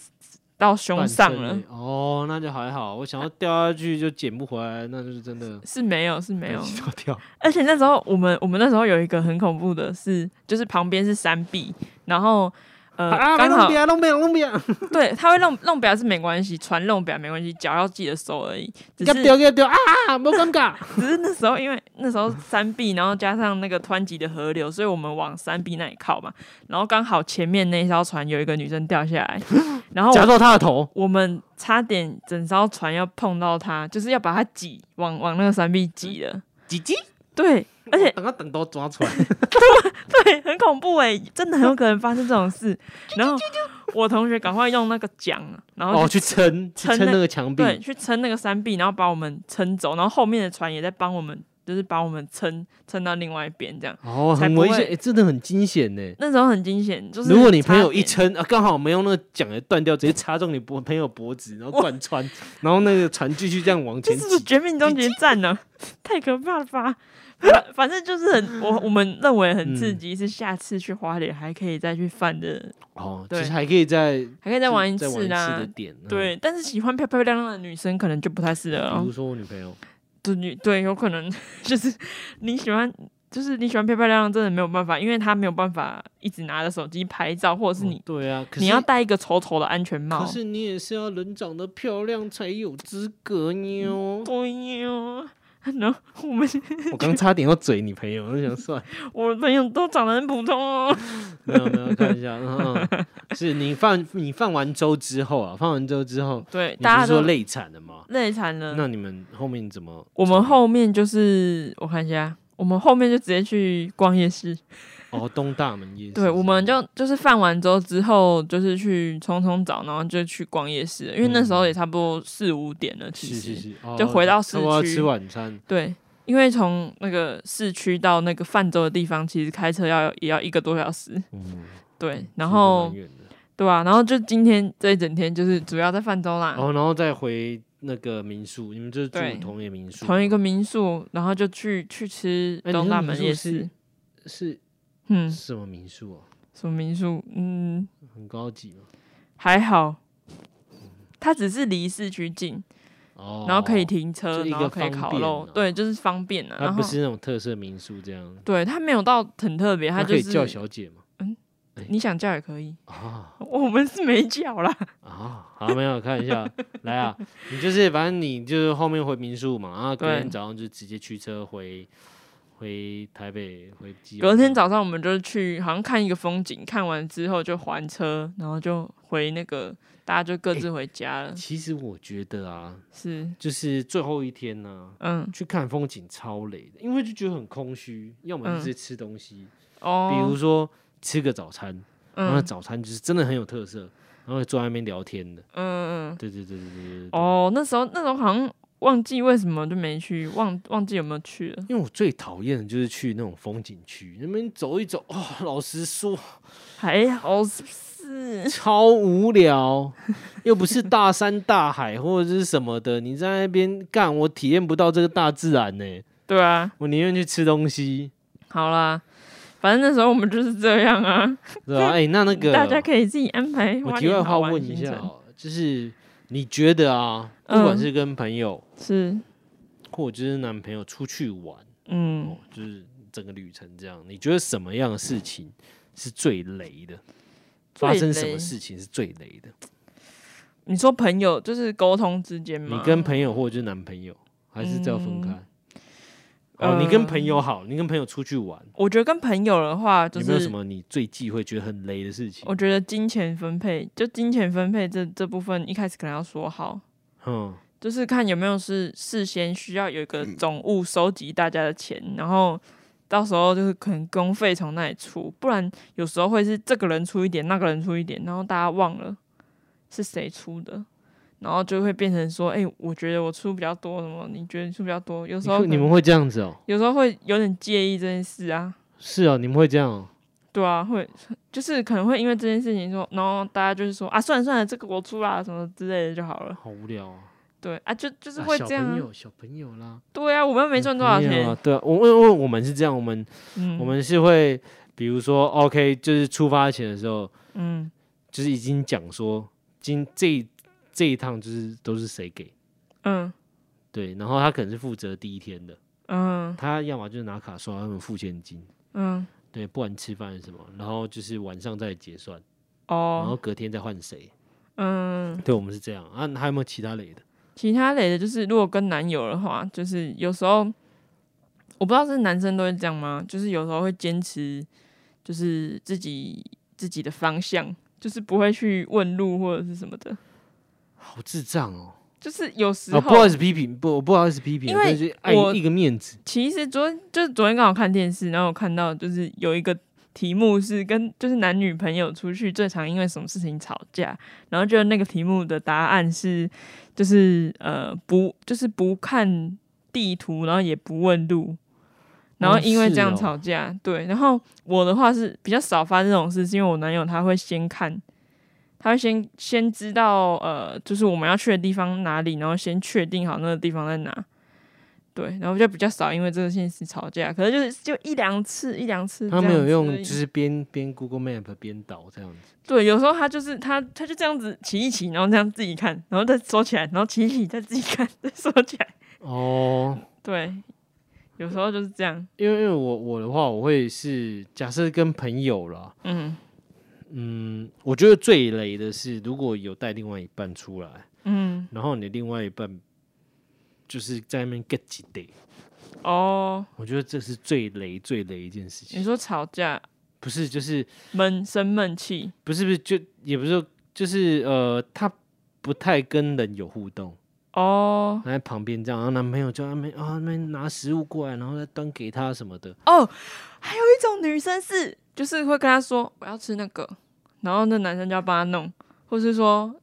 到胸上了哦，那就还好。我想要掉下去就捡不回来，那就是真的是没有是没有。而且那时候我们我们那时候有一个很恐怖的是，就是旁边是山壁，然后呃啊，刚好弄表弄表弄表，对，他会弄弄表是没关系，船弄表没关系，脚要记得收而已。只给是掉给掉啊！没尴尬。只是那时候因为那时候山壁，然后加上那个湍急的河流，所以我们往山壁那里靠嘛。然后刚好前面那艘船有一个女生掉下来，然后夹到她的头，我们差点整艘船要碰到她，就是要把她挤往往那个山壁挤了。挤挤？对，而且等他等都抓出来。对，很恐怖哎，真的很有可能发生这种事。然后我同学赶快用那个桨，然后哦，去去撑，撑那个墙壁。对去撑那个山壁，然后把我们撑走，然后后面的船也在帮我们，就是把我们撑撑到另外一边这样。哦，很危险，诶真的很惊险呢。那时候很惊险，就是如果你朋友一撑啊，刚好没用那个桨也断掉，直接插中你脖朋友脖子，然后贯穿，然后那个船继续这样往前这是不是挤。绝命终结战呢？太可怕了吧！反 反正就是很，我 我们认为很刺嗯激，是下次去花莲还可以再去犯的，哦，对其实还可以再还可以再玩一次啦的。点。嗯，对，但是喜欢漂漂亮亮的女生可能就不太适合哦比如。说我女朋友，对女对，有可能 就是你喜欢，就是你喜欢漂漂亮亮，真的没有办法，因为她没有办法一直拿着手机拍照，或者是你、哦对啊，你要戴一个丑丑的安全帽可。是你也是要人长得漂亮才有资格哟。对呀，然后我们 我刚差点要嘴你朋友，我就想算，我的朋友都长得很普通哦。没有没有，看一下，嗯，嗯 是你放你放完粥之后啊，放完粥之后，对，你大家都不是说累惨了吗？累惨了。那你们后面怎么？我们后面就是我看一下，我们后面就直接去逛夜市。哦，东大门夜市，对，我们就就是饭完粥之后，就是去冲冲澡，然后就去逛夜市，因为那时候也差不多四五点了，其实就回到市区。差不多要吃晚餐，对，因为从那个市区到那个泛舟的地方，其实开车要也要一个多小时。嗯，对，然后对啊，然后就今天这一整天就是主要在泛舟啦，哦，然后再回那个民宿，你们就是住同一个民宿，同一个民宿，然后就去去吃东大门夜市。是嗯，什么民宿啊？什么民宿？嗯，很高级吗？还好，它只是离市区近，哦，然后可以停车，然后可以烤肉哦，对，就是方便啊。它不是那种特色民宿这样，对它没有到很特别，它就是可以叫小姐嗯？你想叫也可以，啊我们是没叫啦。啊，好，没有看一下，来啊，你就是反正你就是后面回民宿嘛，然后隔天早上就直接驱车回回台北回基隆。隔天早上我们就去，好像看一个风景，看完之后就还车，然后就回那个，大家就各自回家了。其实我觉得啊，是，就是最后一天呢、嗯，去看风景超累的，因为就觉得很空虚，要么就是吃东西，哦，比如说吃个早餐，然后早餐就是真的很有特色，然后坐在那边聊天的。嗯嗯，对对对对对对对。哦，那时候那时候好像忘记为什么就没去，忘忘记有没有去了。因为我最讨厌的就是去那种风景区，那边走一走，哦，老实说还好是。不是？超无聊，又不是大山大海 或者是什么的，你在那边干，我体验不到这个大自然呢、对啊，我宁愿去吃东西，好啦，反正那时候我们就是这样啊，对啊、哎、那那个大家可以自己安排我题外话问一下哦，就是你觉得啊，不管嗯。是跟朋友、是，或者就是男朋友出去玩，嗯哦，，就是整个旅程这样，你觉得什么样的事情是最雷的？发生什么事情是最雷的？你说朋友就是沟通之间吗？你跟朋友或者是男朋友，还是这要分开？嗯哦，你跟呃朋友好，你跟朋友出去玩，我觉得跟朋友的话，就是有没有什么你最忌讳、觉得很雷的事情？我觉得金钱分配，就金钱分配这这部分，一开始可能要说好，嗯，就是看有没有是事先需要有一个总务收集大家的钱，然后到时候就是可能公费从那里出，不然有时候会是这个人出一点，那个人出一点，然后大家忘了是谁出的，然后就会变成说，哎、我觉得我出比较多，什么你觉得你出比较多，有时候你你们会这样子哦？有时候会有点介意这件事啊。是哦，你们会这样哦？对啊，会就是可能会因为这件事情说，然后大家就是说啊，算了算了，这个我出啦，什么之类的就好了。好无聊啊！对啊，就就是啊会这样、啊小朋友，小朋友啦，对啊，我们又没赚多少钱啊。。对啊，我因为我们是这样，我们嗯，我们是会，比如说，OK，就是出发前的时候，嗯就是已经讲说，今这这一趟就是都是谁给，嗯对，然后他可能是负责第一天的，嗯他要么就是拿卡刷，他们付现金，嗯对，不管吃饭是什么，然后就是晚上再结算，哦然后哦隔天再换谁，嗯，对我们是这样啊，还有没有其他类的？其他类的就是如果跟男友的话，就是有时候我不知道是男生都会这样吗？就是有时候会坚持，就是自己自己的方向，就是不会去问路或者是什么的。好智障哦！就是有时候、啊，不好意思批评，不，我不好意思批评，因为爱我一个面子，其实昨天就是昨天刚好看电视，然后我看到就是有一个题目是跟就是男女朋友出去最常因为什么事情吵架，然后就那个题目的答案是就是呃不就是不看地图，然后也不问路。然后因为这样吵架，对。然后我的话是比较少发这种事，是因为我男友他会先看，他会先先知道呃，就是我们要去的地方哪里，然后先确定好那个地方在哪。对，然后就比较少因为这个现实吵架，可能就是就一两次一两次他样子而已。们有用就是边边 Google Map 边导这样子，对，有时候他就是他他就这样子骑一骑，然后这样自己看，然后再收起来，然后骑一骑再自己看，再收起来。哦。对，有时候就是这样。因为因为我我的话，我会是假设跟朋友啦，嗯嗯，我觉得最雷的是如果有带另外一半出来，嗯，然后你另外一半就是在那边 get 几 day，哦，我觉得这是最雷最雷一件事情。你说吵架？不是就是闷生闷气，不是不是就也不是说就是呃，他不太跟人有互动，哦。他在旁边这样，然后男朋友就在那边啊那边拿食物过来，然后再端给他什么的，哦，还有一种女生是就是会跟他说我要吃那个，然后那男生就要帮他弄，或是说。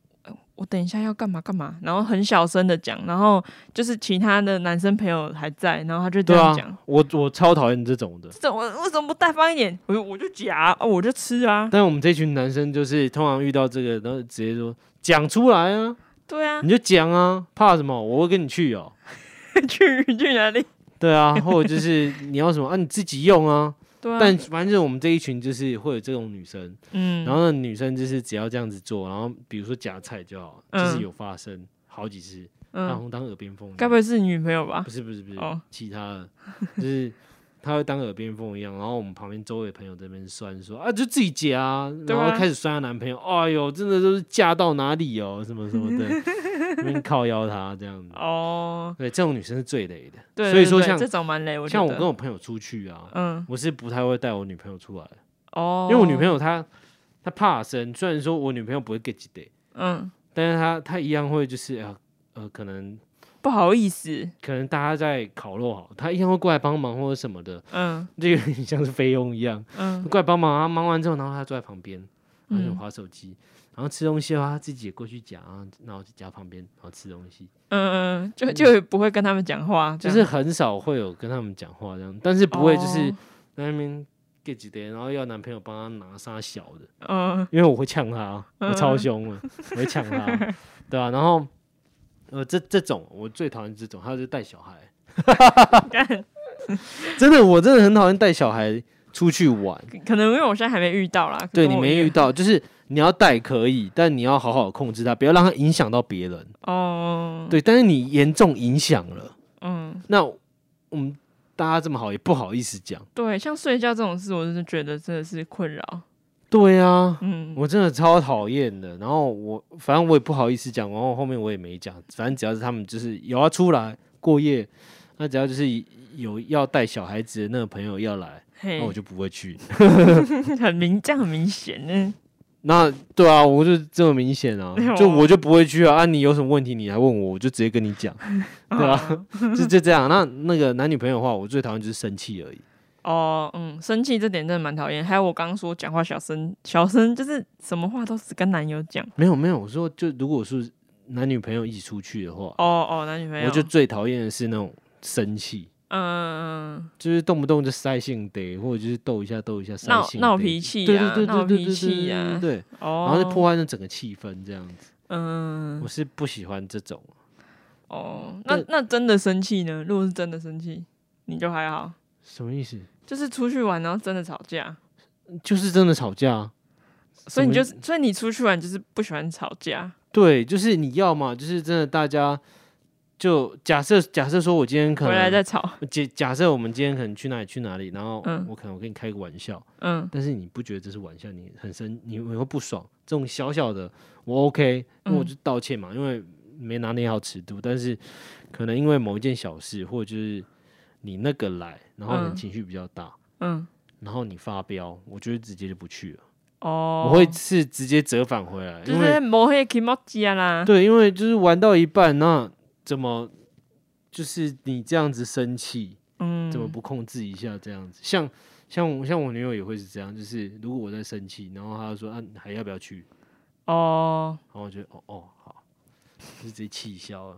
呃我等一下要干嘛干嘛，然后很小声的讲，然后就是其他的男生朋友还在，然后他就这样讲，，我我超讨厌这种的。这我为什么不大方一点？我就我就夹、啊，我就吃啊。但我们这群男生就是通常遇到这个，然后直接说讲出来啊，对啊，你就讲啊，怕什么？我会跟你去哦。去去哪里？对啊，或者就是你要什么啊，你自己用啊。对啊，但反正我们这一群就是会有这种女生，嗯，然后呢女生就是只要这样子做，然后比如说夹菜就好，就是嗯有发生好几次，然嗯，后当耳边风。该不会是你女朋友吧不？是不是不是哦，其他的，就是他会当耳边风一样，然后我们旁边周围朋友这边酸说啊，就自己结啊，然后开始酸她男朋友，哎呦，真的都是嫁到哪里哦，什么什么的，那边靠腰他这样子。哦，对，这种女生是最累的。对，所以说像这种蛮累，像我跟我朋友出去啊，嗯。我是不太会带我女朋友出来的，哦，因为我女朋友她她怕生，虽然说我女朋友不会 get 的，嗯。但是她她一样会就是呃呃可能不好意思，可能大家在烤肉好，他一样会过来帮忙或者什么的，嗯。这个有点像是菲佣一样，嗯。过来帮忙啊，忙完之后，然后他坐在旁边，然后划手机，然后吃东西的话，他自己也过去夹，然后然后就夹旁边，然后吃东西，嗯嗯，就就不会跟他们讲话，就是很少会有跟他们讲话这样，但是不会就是哦在那边 get 几点，然后要男朋友帮他拿啥小的。嗯。因为我会呛他，我超嗯凶了，我会呛他，对啊，然后呃，这这种我最讨厌这种，还有就是带小孩，干真的，我真的很讨厌带小孩出去玩。可能因为我现在还没遇到啦，对你没遇到，就是你要带可以，但你要好好控制它，不要让它影响到别人。哦，对，但是你严重影响了，嗯，那我们大家这么好，也不好意思讲。对，像睡觉这种事，我就是觉得真的是困扰，对啊，嗯，我真的超讨厌的。然后我反正我也不好意思讲，然后后面我也没讲。反正只要是他们就是有要出来过夜，那只要就是有要带小孩子的那个朋友要来，那我就不会去。很明，这样很明显呢，那对啊，我就这么明显啊就我就不会去啊。啊，你有什么问题你来问我，我就直接跟你讲，对啊，就就这样。那那个男女朋友的话，我最讨厌就是生气而已。哦，嗯，生气这点真的蛮讨厌。还有我刚刚说讲话小声，小声就是什么话都只跟男友讲。没有没有，我说就如果是男女朋友一起出去的话，哦哦，男女朋友，我就最讨厌的是那种生气。嗯嗯就是动不动就塞性得，或者就是斗一下斗一下塞闹闹脾气对啊对对闹脾对对对对气呀对对，哦，然后就破坏那整个气氛这样子。嗯我是不喜欢这种，哦，那那真的生气呢？如果是真的生气，你就还好，什么意思？就是出去玩然后真的吵架，就是真的吵架啊。所以你就是所以你出去玩就是不喜欢吵架。对，就是你要嘛，就是真的大家就假设假设说我今天可能回来再吵，假假设我们今天可能去哪里去哪里，然后嗯我可能我跟你开个玩笑，嗯但是你不觉得这是玩笑，你很生，你你会不爽。这种小小的我 OK，因为我嗯就道歉嘛，因为没拿捏好尺度。但是可能因为某一件小事，或者就是你那个来，然后嗯你情绪比较大，嗯，然后你发飙，我觉得直接就不去了。哦，我会是直接折返回来，就因为是磨黑啦，对，因为就是玩到一半，那怎么就是你这样子生气，嗯，怎么不控制一下这样子？像像我像我女友也会是这样，就是如果我在生气，然后她就说啊还要不要去？哦，然后我觉得哦哦好，就直接气消了？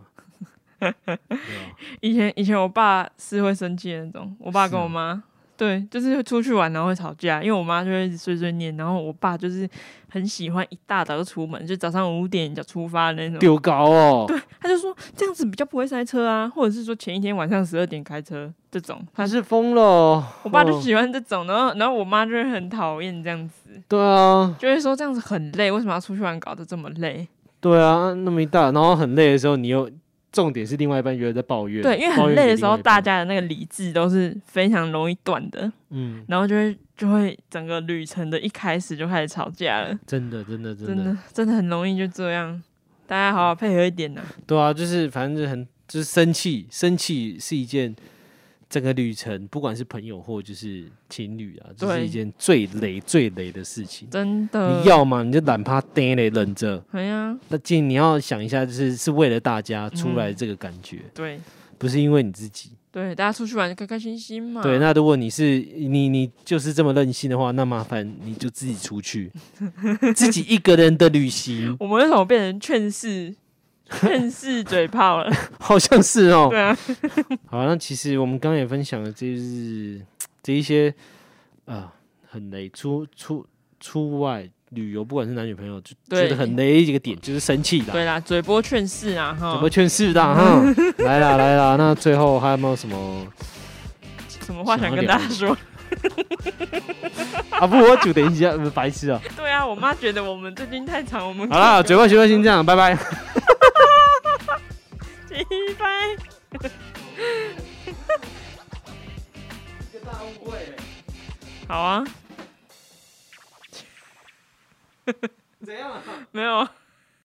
以前以前我爸是会生气的那种，我爸跟我妈。对，就是会出去玩然后会吵架，因为我妈就会一直碎碎念，然后我爸就是很喜欢一大早就出门，就早上五点就出发的那种。丢高哦，对他就说这样子比较不会塞车啊，或者是说前一天晚上十二点开车这种，他他是疯了哦，我爸就哦喜欢这种，然后然后我妈就会很讨厌这样子，对啊就会说这样子很累，为什么要出去玩搞得这么累？对啊，那么一大，然后很累的时候，你又重点是另外一半觉得在抱怨，对，因为很累的时候，大家的那个理智都是非常容易断的，嗯，然后就会就会整个旅程的一开始就开始吵架了，真的真的真的。真的很容易就这样，大家好好配合一点呐、对啊，就是反正就很就是生气，生气是一件整个旅程，不管是朋友或就是情侣啊，这是一件最累最累的事情。真的。你要嘛，你就懒趴呆嘞，忍着。哎呀，那尽你要想一下，就是是为了大家出来嗯这个感觉，对不是因为你自己。对，大家出去玩就开开心心嘛。对，那如果你是你你就是这么任性的话，那麻烦你就自己出去，自己一个人的旅行，我们为什么变成劝世劝世嘴炮了？好像是哦。对啊，好，那其实我们刚刚也分享了，就是这一些啊、很累出出出外旅游，不管是男女朋友，就对觉得很累一个点就是生气啦，对啦，嘴波劝世啊，哈嘴波，劝世的哈？来啦来啦，那最后还有没有什么什么话想跟大家说？啊？不，我煮等一下，白痴啊！对啊，我妈觉得我们最近太长，我们好了，嘴巴学会先这样，拜拜。拜拜。大误会。好啊，怎样啊？没有啊。